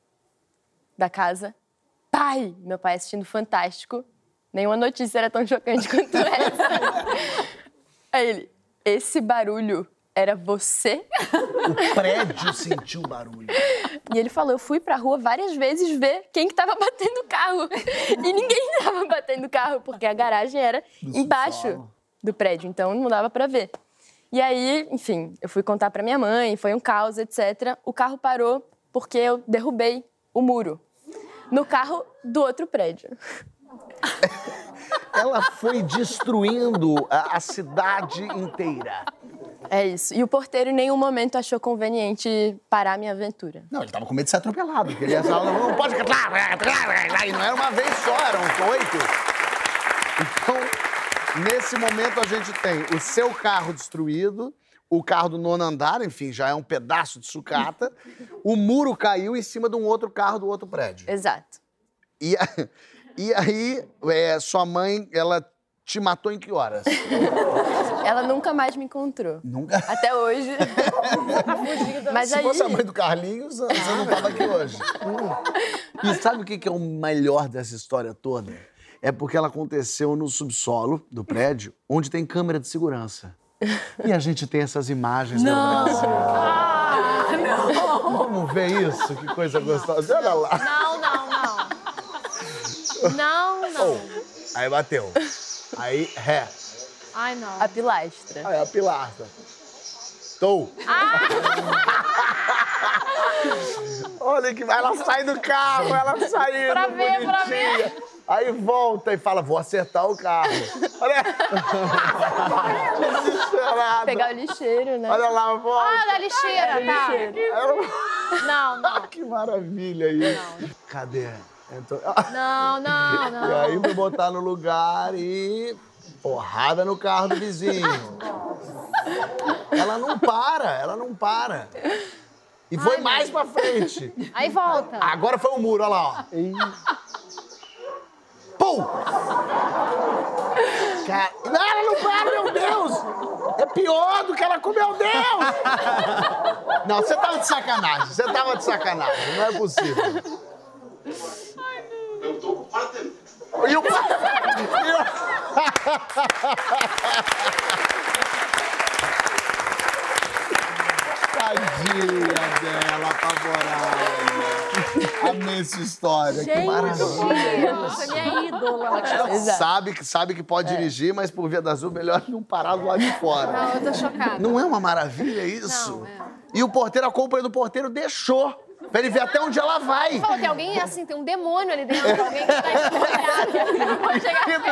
da casa, pai, meu pai assistindo Fantástico. Nenhuma notícia era tão chocante quanto essa. Aí ele, esse barulho era você? O prédio sentiu barulho. E ele falou, eu fui pra rua várias vezes ver quem que tava batendo o carro. E ninguém tava batendo o carro, porque a garagem era embaixo subsolo. do prédio, então não dava pra ver. E aí, enfim, eu fui contar pra minha mãe, foi um caos, etc. O carro parou porque eu derrubei o muro no carro do outro prédio. Ela foi destruindo a, a cidade inteira. É isso. E o porteiro em nenhum momento achou conveniente parar a minha aventura. Não, ele tava com medo de ser atropelado. Porque ele ia falar, não pode... E não era uma vez só, eram oito. Então, nesse momento a gente tem o seu carro destruído, o carro do nono andar, enfim, já é um pedaço de sucata. O muro caiu em cima de um outro carro do outro prédio. Exato. E, a- e aí, é, sua mãe, ela te matou em que horas? Ela nunca mais me encontrou. Nunca. Até hoje. Mas Se aí. fosse a mãe do Carlinhos, você não tava aqui hoje. E sabe o que é o melhor dessa história toda? É porque ela aconteceu no subsolo do prédio, onde tem câmera de segurança. E a gente tem essas imagens no Brasil. Vamos ver isso? Que coisa gostosa. Olha lá. Não, não, não. Não, não. Aí bateu. Aí, ré. Ai, não. A pilastra. Aí a pilastra. Tô. Olha que ela sai do carro, ela saindo Pra ver, pra bonitinha. Aí volta e fala, vou acertar o carro. Olha. Desesperada. Pegar o lixeiro, né? Olha lá, volta. Ah, da lixeira, tá. Ela- Não, não. Que maravilha isso. Cadê? Entrou- Não, não, E não. aí me botar no lugar e porrada no carro do vizinho. Ela não para, ela não para. E foi mais pra frente. Aí volta. Agora foi o muro, olha lá, ó. Pum! Cara, não, ela não para, meu Deus! É pior do que ela com meu Deus! Não, você tava de sacanagem, você tava de sacanagem, não é possível. E e o- Tadinha dela, apavorada. Amei essa história, que maravilha. Você é minha ídola. Exato. Sabe que, sabe que pode dirigir, mas por via da azul, melhor não parar do lado de fora. Não, eu tô chocada. Não é uma maravilha isso? Não, é. E o porteiro, a companhia do porteiro deixou. Pra ele ver até onde ela vai. Falou que alguém, assim, tem um demônio ali dentro, alguém que tá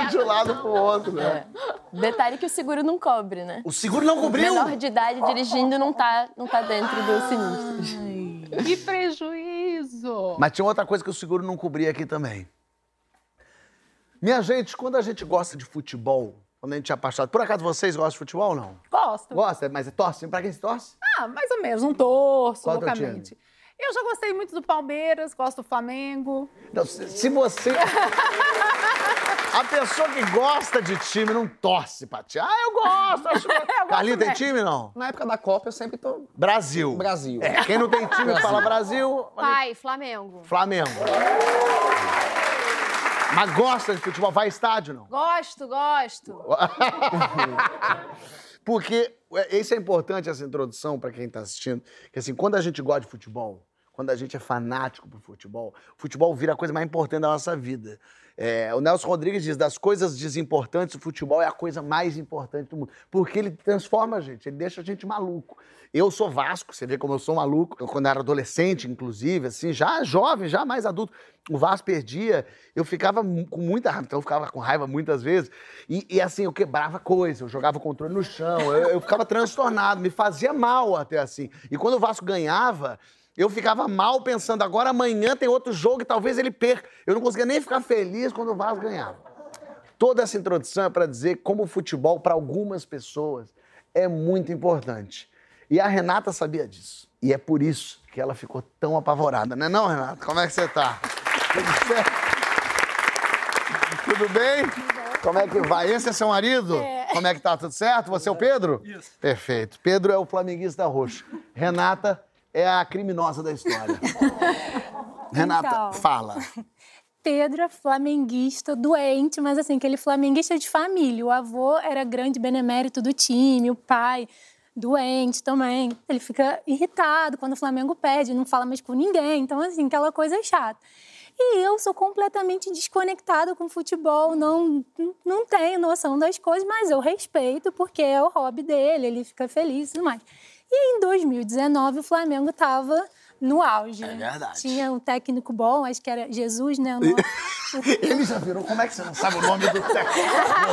Indo de um lado pro outro, né? Detalhe que o seguro não cobre, né? O seguro não cobriu. Menor de idade dirigindo não tá, não tá dentro do sinistro. Que prejuízo. Mas tinha outra coisa que o seguro não cobria aqui também. Minha gente, quando a gente gosta de futebol, quando a gente é apaixonado... Por acaso vocês gostam de futebol ou não? Gosto. Gosta, mas torce? Pra quem se torce? Ah, mais ou menos, não torço Qual é o teu loucamente. Eu já gostei muito do Palmeiras, gosto do Flamengo. Não, se, se você... A pessoa que gosta de time não torce pra ti. Ah, eu gosto. Acho... Carlinho, tem time, não? Na época da Copa, eu sempre tô Brasil. Brasil. É, quem não tem time fala Brasil, Pai, Flamengo. Flamengo. Mas gosta de futebol, vai estádio, não? Gosto, gosto. Porque isso é importante, essa introdução, para quem está assistindo. Que assim, quando a gente gosta de futebol, quando a gente é fanático por futebol, futebol vira a coisa mais importante da nossa vida. É, o Nelson Rodrigues diz: das coisas desimportantes, o futebol é a coisa mais importante do mundo. Porque ele transforma a gente, ele deixa a gente maluco. Eu sou Vasco, você vê como eu sou maluco. Eu, quando era adolescente, inclusive, assim, já jovem, já mais adulto, o Vasco perdia, eu ficava com muita raiva, então eu ficava com raiva muitas vezes. E, e, assim, eu quebrava coisa, eu jogava o controle no chão, eu, eu ficava transtornado, me fazia mal até assim. E quando o Vasco ganhava, eu ficava mal pensando, agora amanhã tem outro jogo e talvez ele perca. Eu não conseguia nem ficar feliz quando o Vasco ganhava. Toda essa introdução é para dizer como o futebol, para algumas pessoas, é muito importante. E a Renata sabia disso. E é por isso que ela ficou tão apavorada, né não, Renata? Como é que você tá? Tudo certo? Tudo bem? Como é que vai? Esse é seu marido? Como é que tá? Tudo certo? Você é o Pedro? Isso. Perfeito. Pedro é o flamenguista roxo. Renata é a criminosa da história. Renata, Então. fala. Pedro é flamenguista, doente, mas assim, aquele flamenguista de família. O avô era grande benemérito do time, o pai doente também. Ele fica irritado quando o Flamengo perde, não fala mais com ninguém. Então, assim, aquela coisa chata. E eu sou completamente desconectada com futebol, não, não tenho noção das coisas, mas eu respeito porque é o hobby dele, ele fica feliz e tudo mais. E em 2019 o Flamengo estava no auge. É verdade. Tinha um técnico bom, acho que era Jesus, né? nome. Ele já virou. Como é que você não sabe o nome do técnico?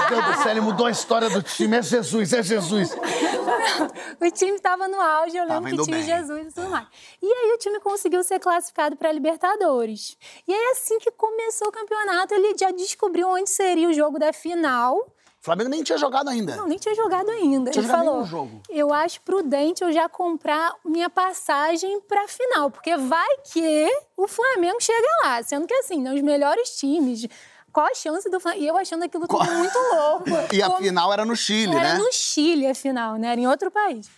Meu Deus do céu, ele mudou a história do time. É Jesus, é Jesus. o time estava no auge, eu lembro que tinha bem. Jesus e tudo mais. E aí o time conseguiu ser classificado para Libertadores. E aí assim que começou o campeonato, ele já descobriu onde seria o jogo da final. O Flamengo nem tinha jogado ainda. Não, nem tinha jogado ainda. Tinha ele jogado falou: jogo. Eu acho prudente eu já comprar minha passagem para final, porque vai que o Flamengo chega lá, sendo que assim, né, os melhores times. Qual a chance do Flamengo? E eu achando aquilo tudo muito louco. E a Como- final era no Chile, era né? no Chile, afinal, né? Era em outro país.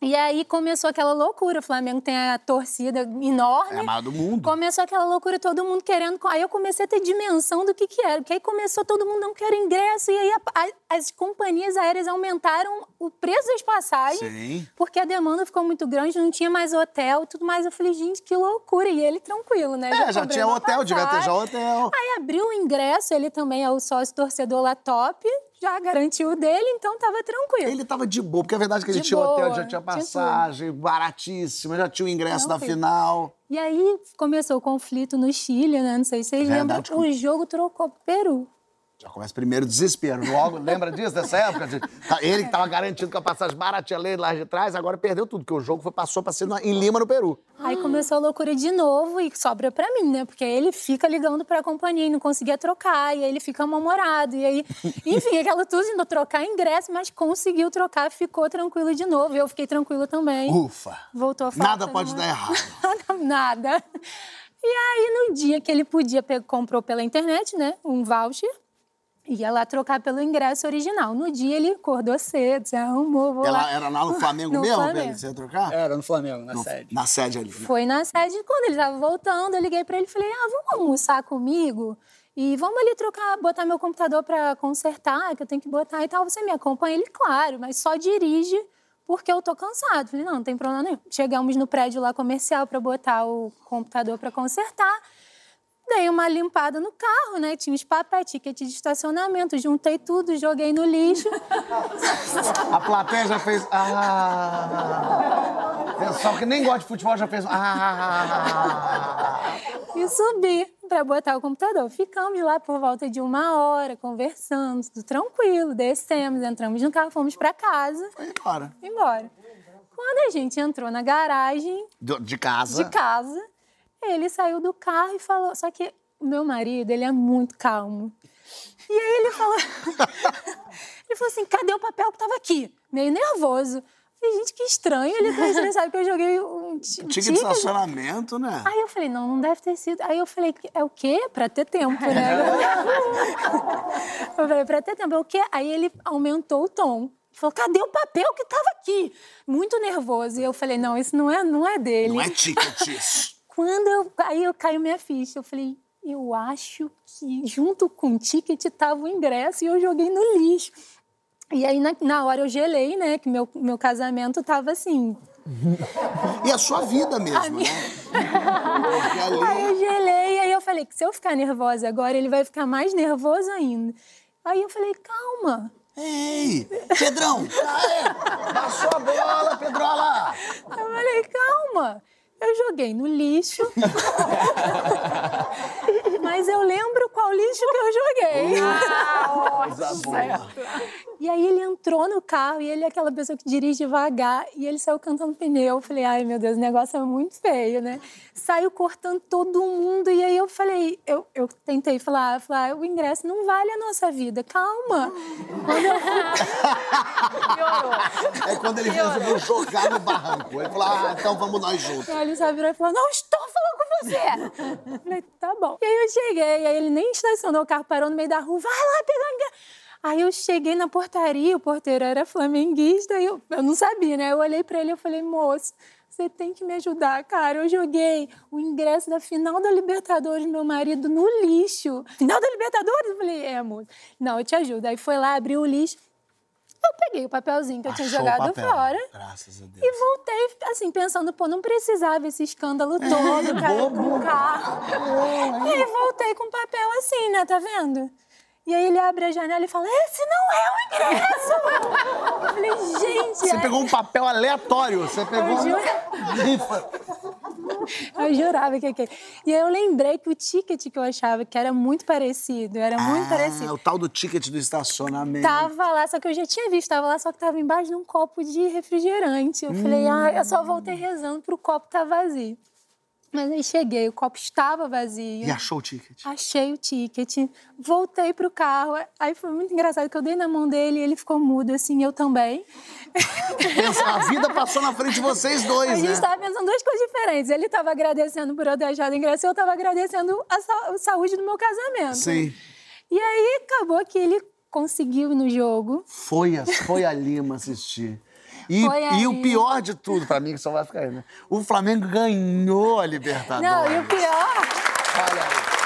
E aí começou aquela loucura. O Flamengo tem a torcida enorme. É a do mundo. Começou aquela loucura, todo mundo querendo. Aí eu comecei a ter dimensão do que, que era. Porque aí começou todo mundo não quer ingresso. E aí a- a- as companhias aéreas aumentaram o preço das passagens. Sim. Porque a demanda ficou muito grande, não tinha mais hotel tudo mais. Eu falei, gente, que loucura. E ele tranquilo, né? É, já comprei tinha hotel, devia ter já hotel. Aí abriu o ingresso, ele também é o sócio torcedor lá top, já garantiu o dele, então tava tranquilo. Ele tava de boa, porque a verdade é que ele De tinha hotel, boa, já tinha tinha passagem, baratíssima, já tinha o ingresso da Tranquilo. final. E aí começou o conflito no Chile, né? Não sei se vocês lembram. Verdade. O jogo trocou Peru. Já começa primeiro o desespero. Logo, lembra disso, dessa época? De- tá- ele que tava garantido com a passagem baratinha lá de trás, agora perdeu tudo, porque o jogo foi, passou pra ser na- em Lima, no Peru. Aí começou a loucura de novo e sobra pra mim, né? Porque ele fica ligando pra companhia e não conseguia trocar, e aí ele fica mal-humorado. E aí, enfim, aquela tudo não trocar ingresso, mas conseguiu trocar, ficou tranquilo de novo. Eu fiquei tranquila também. Ufa. Voltou a falar. Nada pode dar errado. Nada. E aí, no dia que ele podia, comprou pela internet, né? Um voucher. Ia lá trocar pelo ingresso original. No dia ele acordou cedo, se arrumou, vou Ela lá. era lá no Flamengo No mesmo, Flamengo. Pedro, você ia trocar? Era no Flamengo, na No- sede. Na sede ali. né? Foi na sede. Quando ele estava voltando, eu liguei para ele e falei: Ah, vamos almoçar comigo? E vamos ali trocar, botar meu computador para consertar, que eu tenho que botar e tal. Você me acompanha? Ele, claro, mas só dirige porque eu tô cansado. Falei: Não, não tem problema nenhum. Chegamos no prédio lá comercial para botar o computador para consertar. Dei uma limpada no carro, né? Tinha os papéis, ticket de estacionamento, juntei tudo, joguei no lixo. A plateia já fez. Ah! Pessoal que nem gosta de futebol já fez. Ah! e subi para botar o computador. Ficamos lá por volta de uma hora, conversando, tudo tranquilo. Descemos, entramos no carro, fomos para casa, Foi embora. embora. Quando a gente entrou na garagem De casa. de casa, ele saiu do carro e falou. Só que o meu marido, ele é muito calmo. E aí ele falou. ele falou assim: cadê o papel que tava aqui? Meio nervoso. Falei, gente, que estranho. Ele tá estressado que eu joguei um ti- Ticket de estacionamento, né? Aí eu falei, não, não deve ter sido. Aí eu falei, é o quê? Pra ter tempo, né? eu falei, pra ter tempo. É o quê? Aí ele aumentou o tom. Falou, cadê o papel que tava aqui? Muito nervoso. E eu falei, não, isso não é, não é dele. Não é ticket isso. Quando eu. Aí eu caiu minha ficha. Eu falei, eu acho que junto com o ticket tava o ingresso e eu joguei no lixo. E aí, na, na hora, eu gelei, né? Que meu, meu casamento tava assim, E a sua vida mesmo, A minha- né? Ali- Aí eu gelei, aí eu falei que se eu ficar nervosa agora, ele vai ficar mais nervoso ainda. Aí eu falei, calma. Ei, Pedrão! Aê, passou a bola, Pedrola! Eu falei, calma. Eu joguei no lixo. Mas eu lembro qual lixo que eu joguei. E aí ele entrou no carro e ele é aquela pessoa que dirige devagar e ele saiu cantando pneu. Eu falei, ai meu Deus, o negócio é muito feio, né? Saiu cortando todo mundo e aí eu falei, eu, eu tentei falar, falar, o ingresso não vale a nossa vida, calma. Quando eu É quando ele resolveu jogar no barranco. Ele falou, ah, então vamos nós juntos. Aí ele só virou e falou: Não estou falando com você! Eu falei, tá bom. E aí eu cheguei, aí ele nem estacionou o carro, parou no meio da rua, vai lá pegar. Aí eu cheguei na portaria, o porteiro era flamenguista, eu, eu não sabia, né? Eu olhei pra ele e falei, moço, você tem que me ajudar, cara. Eu joguei o ingresso da final da Libertadores do meu marido no lixo. Final da Libertadores? Eu falei, é, amor. Não, eu te ajudo. Aí foi lá, abriu o lixo. Eu peguei o papelzinho que eu tinha Achou o jogado fora. Graças a Deus. E voltei, assim, pensando, pô, não precisava esse escândalo todo, cara, com o carro. E aí voltei com o papel assim, né, tá vendo? E aí ele abre a janela e fala, esse não é o ingresso! Eu falei, gente... Você aí- pegou um papel aleatório. Você pegou. Eu juro. Eu jurava que aquele. E aí eu lembrei que o ticket que eu achava que era muito parecido, era muito Ah, parecido. o tal do ticket do estacionamento. Tava lá, só que eu já tinha visto, tava lá, só que tava embaixo de um copo de refrigerante. Eu falei, ah, eu só voltei rezando pro copo estar vazio. Mas aí cheguei, o copo estava vazio. E achou o ticket. Achei o ticket, voltei pro carro. Aí foi muito engraçado que eu dei na mão dele e ele ficou mudo, assim, eu também. Pensa, a vida passou na frente de vocês A dois, gente né? estava pensando duas coisas diferentes. Ele estava agradecendo por eu ter achado ingresso, eu estava agradecendo a, sa- a saúde do meu casamento. Sim. E aí acabou que ele conseguiu no jogo. Foi, a- foi a Lima assistir. E, e o pior de tudo, pra mim, que só vai ficar aí, né? O Flamengo ganhou a Libertadores. Não, e o pior, Olha aí.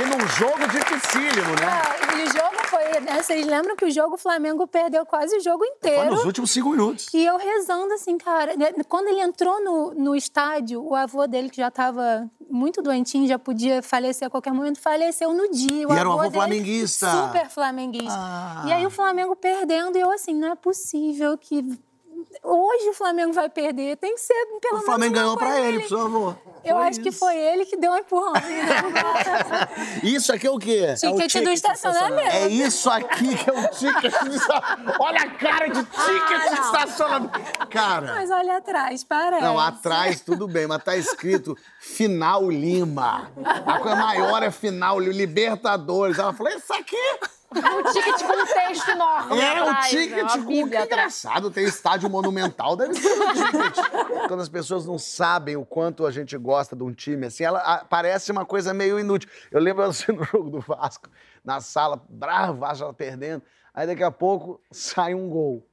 E num jogo dificílimo, né? ah, foi, né? Vocês lembram que o jogo o Flamengo perdeu quase o jogo Foi inteiro. nos últimos cinco minutos. E eu rezando assim, cara. né, Quando ele entrou no, no estádio, o avô dele, que já estava muito doentinho, já podia falecer a qualquer momento, faleceu no dia. O E era um avô dele, flamenguista. Super flamenguista. Ah. E aí o Flamengo perdendo, e eu assim, não é possível que. Hoje o Flamengo vai perder, tem que ser pelo O menos. Flamengo uma ganhou pra coisa ele, seu avô. Eu Foi acho que isso. foi ele que deu um empurrão. Isso aqui é o quê? Ticket do estacionamento. É isso aqui que é o ticket de estacionamento. Olha a cara de ticket de estacionamento. Cara. Mas olha atrás, parece. Não, atrás tudo bem, mas tá escrito Final Lima. A coisa maior é Final Libertadores. Ela falou, isso aqui Um ticket com um texto enorme é atrás, né? ticket com... Que atrás. engraçado, tem estádio monumental, deve ser o ticket. Quando as pessoas não sabem o quanto a gente gosta de um time, assim, ela ah, parece uma coisa meio inútil. Eu lembro assim no jogo do Vasco, na sala, bravo, Vasco ela perdendo. Aí daqui a pouco sai um gol.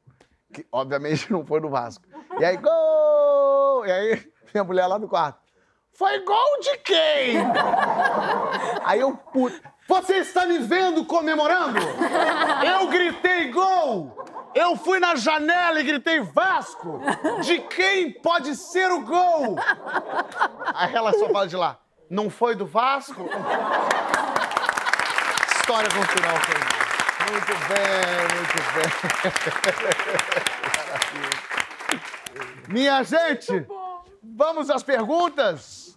Que obviamente não foi do Vasco. E aí, gol! E aí, minha mulher lá no quarto. Foi gol de quem? Aí eu, puto. Você está me vendo comemorando? Eu gritei gol! Eu fui na janela e gritei Vasco! De quem pode ser o gol? Aí ela só fala de lá. Não foi do Vasco? História com final foi. Muito bem, muito bem. Minha gente, vamos às perguntas?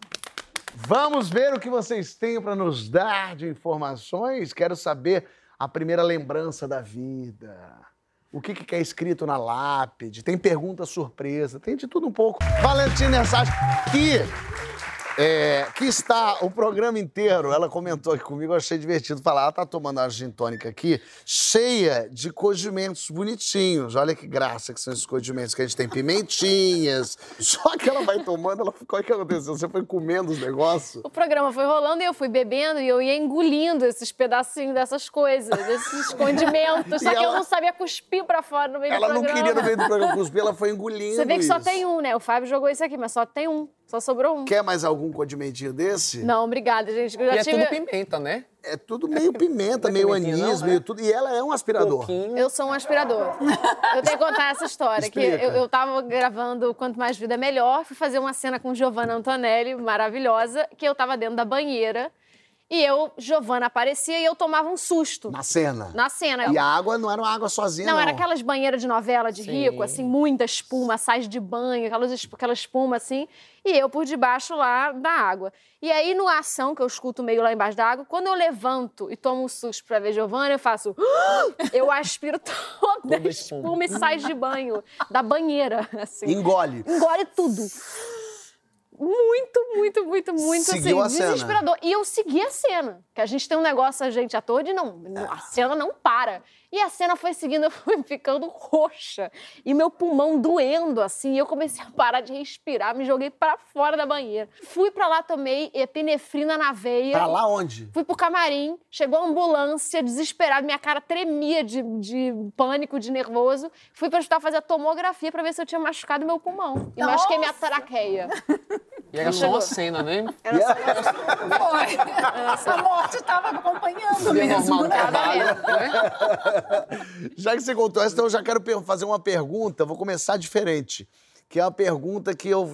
Vamos ver o que vocês têm para nos dar de informações. Quero saber a primeira lembrança da vida. O que, que é escrito na lápide? Tem pergunta surpresa, tem de tudo um pouco. Valentina Assage, que, é, que está o programa inteiro, ela comentou aqui comigo, eu achei divertido falar. Ela tá tomando uma gin tônica aqui, cheia de condimentos bonitinhos. Olha que graça que são esses condimentos, que a gente tem pimentinhas. Só que ela vai tomando, ela ficou, o que aconteceu? Você foi comendo os negócios? O programa foi rolando e eu fui bebendo e eu ia engolindo esses pedacinhos dessas coisas, desses condimentos. Só E que eu ela- não sabia cuspir pra fora no meio Ela do não programa. queria no meio do programa cuspir, ela foi engolindo Você vê que só isso. tem um, né? O Fábio jogou isso aqui, mas só tem um. Só sobrou um. Quer mais algum condimentinho desse? Não, obrigada, gente. Eu E já é tive... tudo pimenta, né? É tudo meio pimenta, é meio anis, não, meio é? tudo. E ela é um aspirador. Pouquinho. Eu sou um aspirador. Eu tenho que contar essa história. Que eu, eu tava gravando Quanto Mais Vida Melhor, fui fazer uma cena com Giovanna Antonelli, maravilhosa, que eu tava dentro da banheira. E eu, Giovanna aparecia e eu tomava um susto Na cena. na cena. E a água não era uma água sozinha, não. Não, era aquelas banheiras de novela de Sim. rico, assim, muita espuma, sais de banho, aquelas, aquela espuma assim, e eu por debaixo lá da água. E aí, no ação, que eu escuto meio lá embaixo da água, quando eu levanto e tomo um susto pra ver Giovana, eu faço. Eu aspiro toda a espuma. e sais de banho da banheira, assim. Engole. Engole tudo. Muito, muito, muito, muito Seguiu assim, a cena. desesperador. E eu segui a cena. Que a gente tem um negócio, a gente ator, de não, a cena não para. E a cena foi seguindo, eu fui ficando roxa. E meu pulmão doendo, assim. E eu comecei a parar de respirar, me joguei pra fora da banheira. Fui pra lá, tomei epinefrina na veia. Pra lá onde? Fui pro camarim, chegou a ambulância, desesperada, minha cara tremia de, de pânico, de nervoso. Fui pro hospital fazer a tomografia pra ver se eu tinha machucado meu pulmão. E machuquei minha traqueia. E era só uma cena, né? Foi. A morte estava acompanhando Dia mesmo. normal né? trabalho, né? Já que você contou essa, então eu já quero fazer uma pergunta, vou começar diferente. Que é uma pergunta que eu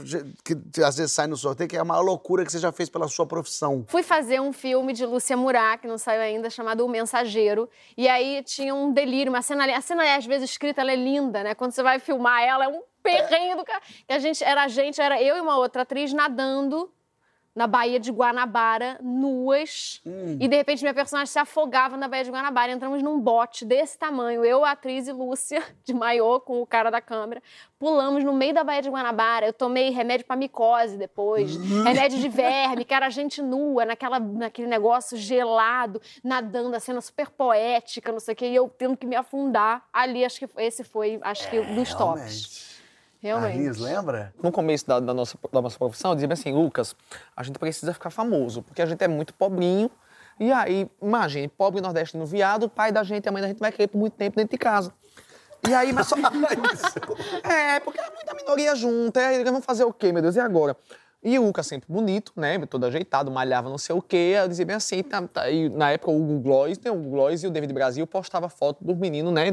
que às vezes sai no sorteio, que é a maior loucura que você já fez pela sua profissão. Fui fazer um filme de Lúcia Murat, que não saiu ainda, chamado O Mensageiro. E aí tinha um delírio, uma cena ali. A cena, às vezes, escrita, ela é linda, né? Quando você vai filmar ela, é um perrengue do cara. Que a gente, era a gente, era eu e uma outra atriz nadando na Baía de Guanabara, nuas. E de repente minha personagem se afogava na Baía de Guanabara. Entramos num bote desse tamanho, eu, a atriz e Lúcia, de maiô, com o cara da câmera. Pulamos no meio da Baía de Guanabara. Eu tomei remédio pra micose depois, remédio de verme, que era gente nua, naquela, naquele negócio gelado, nadando, a cena super poética, não sei o quê. E eu tendo que me afundar. Ali, acho que esse foi, acho que, dos tops. Realmente. Alice, lembra? No começo da, da nossa, da nossa profissão, eu dizia assim, Lucas, a gente precisa ficar famoso, porque a gente é muito pobrinho. E aí, imagine, pobre nordestino viado, o pai da gente e a mãe da gente vai querer por muito tempo dentro de casa. E aí, mas só... é, porque é muita minoria junta, aí vamos fazer o quê, meu Deus, e agora? E o Lucas sempre bonito, né, todo ajeitado, malhava não sei o quê, eu dizia bem assim, tá, tá, e na época o Hugo Gloss, né, o Hugo Gloss e o David Brasil postava foto dos meninos, né,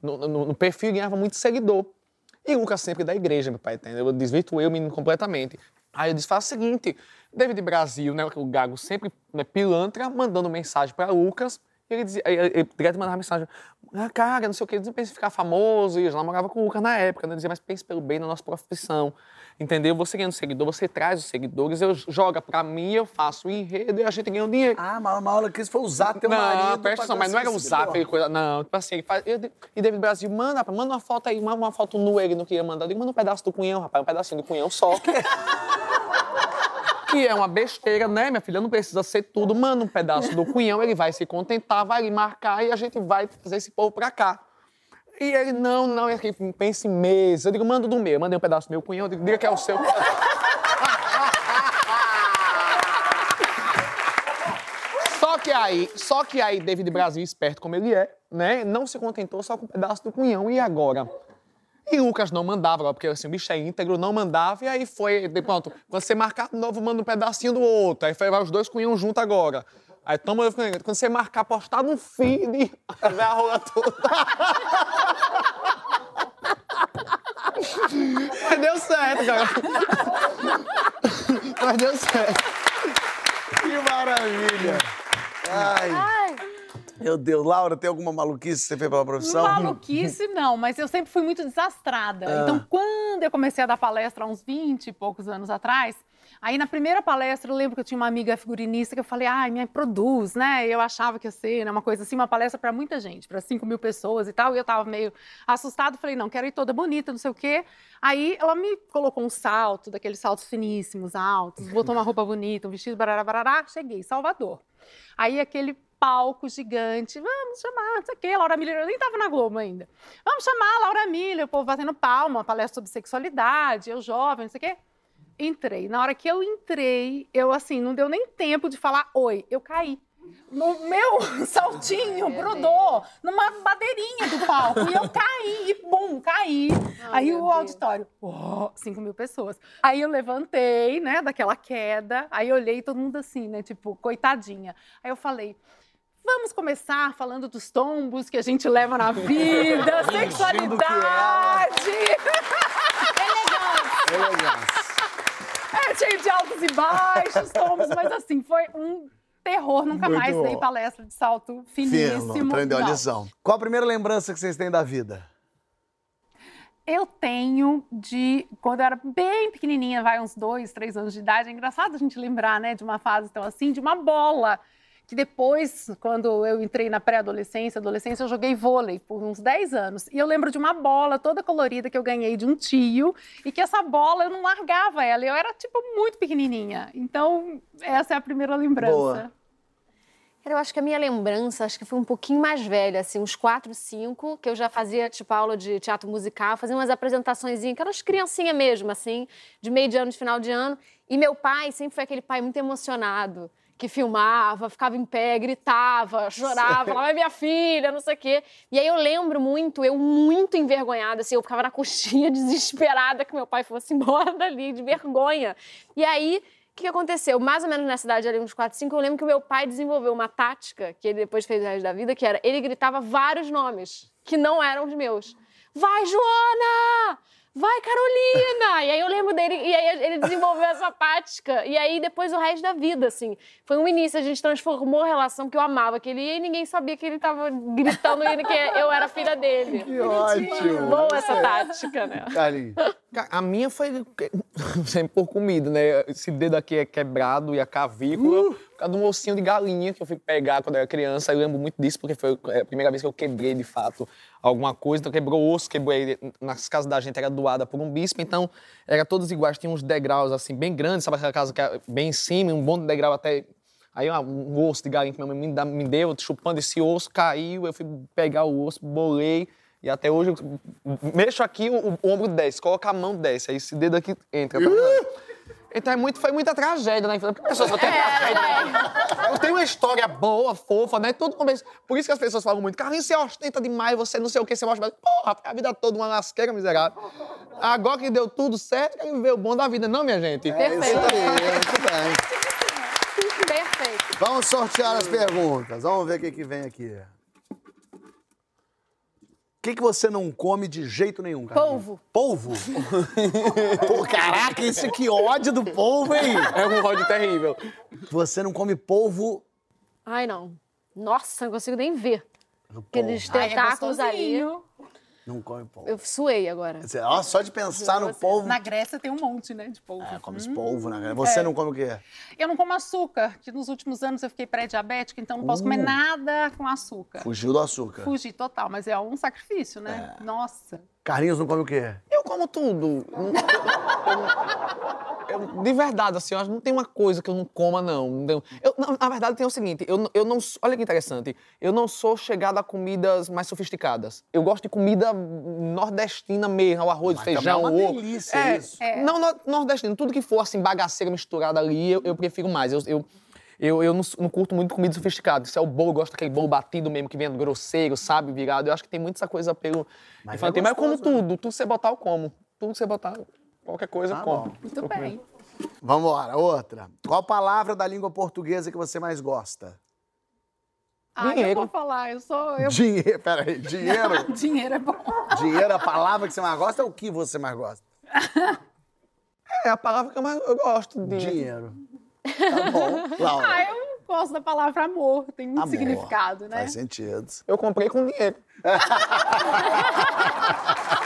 no, no- no perfil e ganhava muito seguidor. E Lucas sempre da igreja, meu pai, entendeu? Eu desvirtuei o menino completamente. Aí eu disse, faz o seguinte, David Brasil, né, o Gago sempre né, pilantra, mandando mensagem para Lucas, e ele dizia, ele, ele direto mandava mensagem, ah, cara, não sei o que, não pensa em ficar famoso, e eu já namorava com o Lucas na época, né, eu dizia, mas pense pelo bem na nossa profissão, entendeu? Você ganhando seguidor, você traz os seguidores, eu joga para mim, eu faço o enredo e a gente ganha o dinheiro. Ah, mas uma aula que isso foi usar teu não, marido. presta pra atenção, mas não era usar aquele coisa. Não, tipo assim, ele faz, eu- e David Brasil, manda, manda uma foto aí, manda uma foto nua, ele não queria mandar. Eu digo, manda um pedaço do cunhão, rapaz, um pedacinho do cunhão só. que é uma besteira, né, minha filha? Não precisa ser tudo. Manda um pedaço do cunhão, ele vai se contentar, vai lhe marcar e a gente vai trazer esse povo pra cá. E ele, não, não, ele pensa em meses. Eu digo, manda do meu. Eu mandei um pedaço do meu cunhão, eu digo, diga que é o seu. Só que aí, só que aí, David Brasil, esperto como ele é, né, não se contentou só com um pedaço do cunhão. E agora? E Lucas não mandava, porque assim, o bicho é íntegro, não mandava, e aí foi, de pronto, quando você marcar novo, manda um pedacinho do outro. Aí foi vai os dois cunhão juntos agora. Aí toma, quando você marcar, postar no feed, vai a rola toda. Mas deu certo, cara. Mas deu certo. Que maravilha! Ai, Ai, meu Deus. Laura, tem alguma maluquice que você fez pela profissão? Maluquice, não, mas eu sempre fui muito desastrada. Então, quando eu comecei a dar palestra há uns 20 e poucos anos atrás, aí na primeira palestra eu lembro que eu tinha uma amiga figurinista que eu falei, ai, me produz, né? Eu achava que ia ser né, uma coisa assim, uma palestra para muita gente, para 5 mil pessoas e tal, e eu tava meio assustada, falei, não, quero ir toda bonita, não sei o quê. Aí ela me colocou um salto, daqueles saltos finíssimos, altos, botou uma roupa bonita, um vestido, barará, barará, cheguei, Salvador. Aí aquele palco gigante, vamos chamar, não sei o quê, Laura Miller, eu nem tava na Globo ainda. Vamos chamar a Laura Miller, o povo batendo palma, uma palestra sobre sexualidade, eu jovem, não sei o quê. Entrei. Na hora que eu entrei, eu assim, não deu nem tempo de falar oi, eu caí. No meu saltinho grudou numa madeirinha do palco e eu caí, e bum, caí. Ai, aí o auditório, oh, 5 mil pessoas. Aí eu levantei, né, daquela queda, aí eu olhei todo mundo assim, né, tipo, coitadinha. Aí eu falei, vamos começar falando dos tombos que a gente leva na vida, sexualidade. Elegância. É cheio de altos e baixos, tombos, mas assim, foi um terror. Nunca Muito mais dei palestra de salto finíssimo. Fino, aprendeu a lição. Qual a primeira lembrança que vocês têm da vida? Eu tenho de quando eu era bem pequenininha, vai uns dois, três anos de idade. É engraçado a gente lembrar, né, de uma fase tão assim, de uma bola que depois, quando eu entrei na pré-adolescência, adolescência, eu joguei vôlei por uns 10 anos. E eu lembro de uma bola toda colorida que eu ganhei de um tio e que essa bola eu não largava ela. Eu era, tipo, muito pequenininha. Então, essa é a primeira lembrança. Boa. Eu acho que a minha lembrança, acho que foi um pouquinho mais velha, assim, uns 4, 5, que eu já fazia, tipo, aula de teatro musical, fazia umas apresentações, aquelas criancinhas mesmo, assim, de meio de ano, de final de ano. E meu pai sempre foi aquele pai muito emocionado, que filmava, ficava em pé, gritava, chorava, falava, é minha filha, não sei o quê. E aí eu lembro muito, eu muito envergonhada, assim, eu ficava na coxinha, desesperada que meu pai fosse embora dali, de vergonha. E aí o que aconteceu? Mais ou menos nessa idade, ali, uns 4, 5, eu lembro que o meu pai desenvolveu uma tática, que ele depois fez o resto da vida, que era, ele gritava vários nomes, que não eram os meus. Vai, Joana! Vai, Carolina! E aí eu lembro dele, e aí ele desenvolveu essa tática, e aí depois o resto da vida, assim. Foi um início, a gente transformou a relação, porque eu amava aquele e ninguém sabia que ele tava gritando ele que eu era filha dele. Que ótimo. Boa essa tática, né? Carlinhos. A minha foi sempre por comida, né? Esse dedo aqui é quebrado e a cavícula. Por causa de um ossinho de galinha que eu fui pegar quando eu era criança. Eu lembro muito disso, porque foi a primeira vez que eu quebrei, de fato, alguma coisa. Então, quebrou o osso, quebrei. Nas casas da gente era doada por um bispo, então era todos iguais. Tinha uns degraus, assim, bem grandes, sabe aquela casa que era bem em cima, um bom degrau até. Aí um osso de galinha que minha mãe me deu, chupando esse osso, caiu, eu fui pegar o osso, bolei. E até hoje, eu mexo aqui, o, o ombro desce, coloca a mão, desce. Aí esse dedo aqui entra. tá? Então é muito, foi muita tragédia, né? Porque as pessoas só têm tragédia. né? Eu tenho uma história boa, fofa, né? Tudo começo. Por isso que as pessoas falam muito, Carlinhos, você ostenta demais, você não sei o que, você mostra. mais." Porra, a vida toda uma lasqueira miserável. Agora que deu tudo certo, quero viver o bom da vida, não, minha gente? É isso aí, muito bem. Perfeito. Vamos sortear as perguntas. Vamos ver o que, que vem aqui. O que, que você não come de jeito nenhum, Carlinhos? Polvo. Polvo? Pô, caraca, isso que ódio do polvo, hein? É um ódio terrível. Você não come polvo... Ai, não. Nossa, não consigo nem ver. Aqueles Porra, Ai, é tentáculos ali. Não come polvo. Eu suei agora. Você- ó, só de pensar no polvo... Na Grécia tem um monte, né, de polvo. É, come polvo, né? Você não come o quê? Eu não como açúcar, que nos últimos anos eu fiquei pré-diabética, então não posso comer Uh. nada com açúcar. Fugiu do açúcar. Fugi total, mas é um sacrifício, né? É. Nossa. Carlinhos não come o quê? Eu como tudo. Eu- eu- eu- de verdade, assim, eu acho que não tem uma coisa que eu não coma, não. Eu, na, verdade, tem o seguinte, eu, eu não... sou- Olha que interessante. Eu não sou chegado a comidas mais sofisticadas. Eu gosto de comida nordestina mesmo, o arroz, Mas feijão, também é uma ovo. delícia isso. É. Não, no- nordestino. Tudo que for, assim, bagaceira misturada ali, eu, eu prefiro mais. Eu... eu eu, eu não, não curto muito comida sofisticada. Se é o bolo, eu gosto daquele bolo batido mesmo, que vem grosseiro, sabe, virado. Eu acho que tem muita essa coisa pelo... Mas infantil. é Mas eu como né? tudo. Tudo você botar, eu como. Tudo você botar, qualquer coisa, Tá eu como. bom. Muito bem. Vamos embora, outra. Qual palavra da língua portuguesa que você mais gosta? Ah, eu Dinheiro. vou falar, eu sou. Eu... Dinheiro, peraí, dinheiro? Dinheiro é bom. dinheiro, a palavra que você mais gosta ou o que você mais gosta? É a palavra que eu mais eu gosto de. Dinheiro. Tá bom. Laura, Ah, eu gosto da palavra amor, tem muito amor. significado, né? Faz sentido. Eu comprei com dinheiro.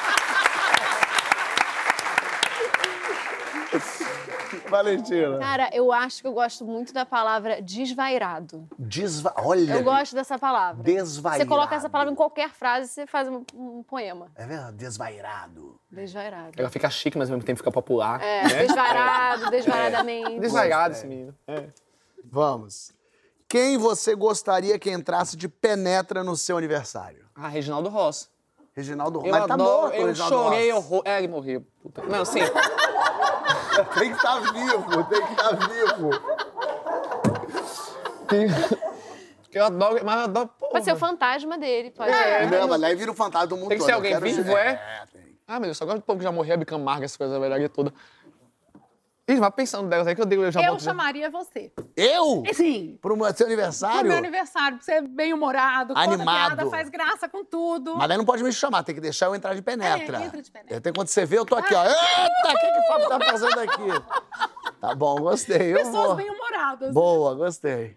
Valentina. Cara, eu acho que eu gosto muito da palavra desvairado. Desva... Olha. Eu gosto dessa palavra. Desvairado. Você coloca essa palavra em qualquer frase, você faz um, um poema. É verdade, desvairado. Desvairado. Ela fica chique, mas ao mesmo tempo fica popular. É, desvairado, desvairadamente. Desvairado esse menino. É. Vamos. Quem você gostaria que entrasse de penetra no seu aniversário? Ah, Reginaldo Ross. Reginaldo Eu Mas tá adoro, morto, eu Reginaldo chorei Rossi. horror. É, ele morreu. Puta. Não, sim. Tem que estar vivo, tem que estar vivo. eu adoro, mas eu adoro. Porra. Pode ser o fantasma dele, pode É, ser. não, mas aí vira o fantasma do mundo Tem que todo. ser alguém vivo, é? É, tem. Ah, meu Deus, só gosto do povo que já morreu, Bica Camargo, essas coisas, a verdade toda. Ih, vai pensando delas aí que eu digo, eu já Eu boto- chamaria você. Eu? Sim. Pro meu- seu No aniversário? meu aniversário, pra você é bem-humorado, conta Animado. piada, faz graça com tudo. Mas daí não pode me chamar, tem que deixar eu entrar de penetra. É, entra de penetra. Eu tenho, quando você vê, eu tô aqui, ó. Eita, o que, que o Fábio tá fazendo aqui? Tá bom, gostei. Eu Pessoas vou. bem-humoradas. Boa, gostei.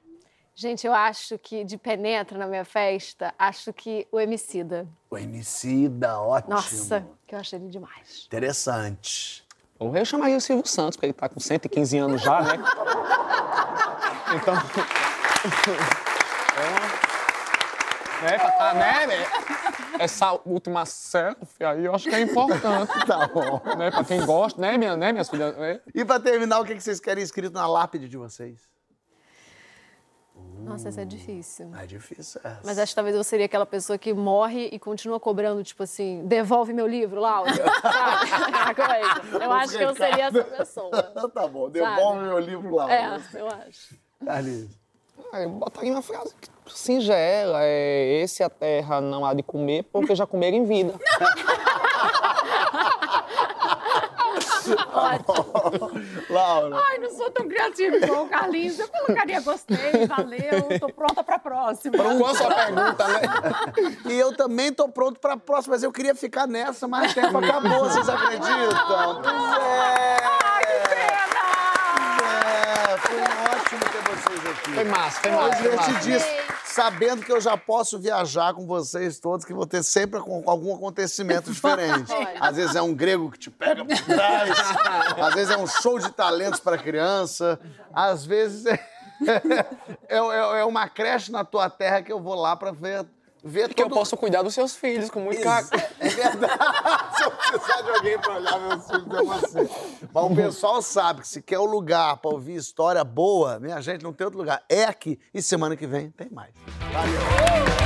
Gente, eu acho que de penetra na minha festa, acho que o Emicida. O Emicida, ótimo. Nossa, que eu achei ele demais. Interessante. Porra, eu chamaria o Silvio Santos, porque ele tá com 115 anos já, né? Então. né, pra tá, né, né? Essa última selfie aí eu acho que é importante. Tá bom. Né, pra quem gosta, né, minha, né minhas filhas? né? E pra terminar, o que vocês querem escrito na lápide de vocês? Nossa, essa é difícil. É difícil essa. Mas acho que talvez eu seria aquela pessoa que morre e continua cobrando, tipo assim, devolve meu livro, Laura. Sabe? Coisa. Eu acho que eu seria essa pessoa. tá bom, devolve meu livro lá. É, eu acho. Carlinhos. Ah, Eu botaria uma frase singela, é esse a terra não há de comer porque já comeram em vida. Laura. Ai, não sou tão criativa igual o Carlinhos. Eu colocaria gostei, valeu, tô pronta pra próxima. Qual a sua pergunta, né? E eu também tô pronto pra próxima, mas eu queria ficar nessa, mas o tempo acabou, vocês acreditam? Pois é. É, foi ótimo ter vocês aqui. Foi massa, foi massa. Foi massa. divertidíssimo. Sabendo que eu já posso viajar com vocês todos, que vou ter sempre algum acontecimento diferente. Às vezes é um grego que te pega por trás, às vezes é um show de talentos para criança, às vezes é, é, é- é uma creche na tua terra que eu vou lá para ver, ver Que eu todo- posso cuidar dos seus filhos com muito carinho. é verdade. se eu precisar de alguém pra olhar meus filhos, é você. Mas o pessoal sabe que se quer um lugar pra ouvir história boa, minha gente, não tem outro lugar. É aqui. E semana que vem tem mais. Valeu.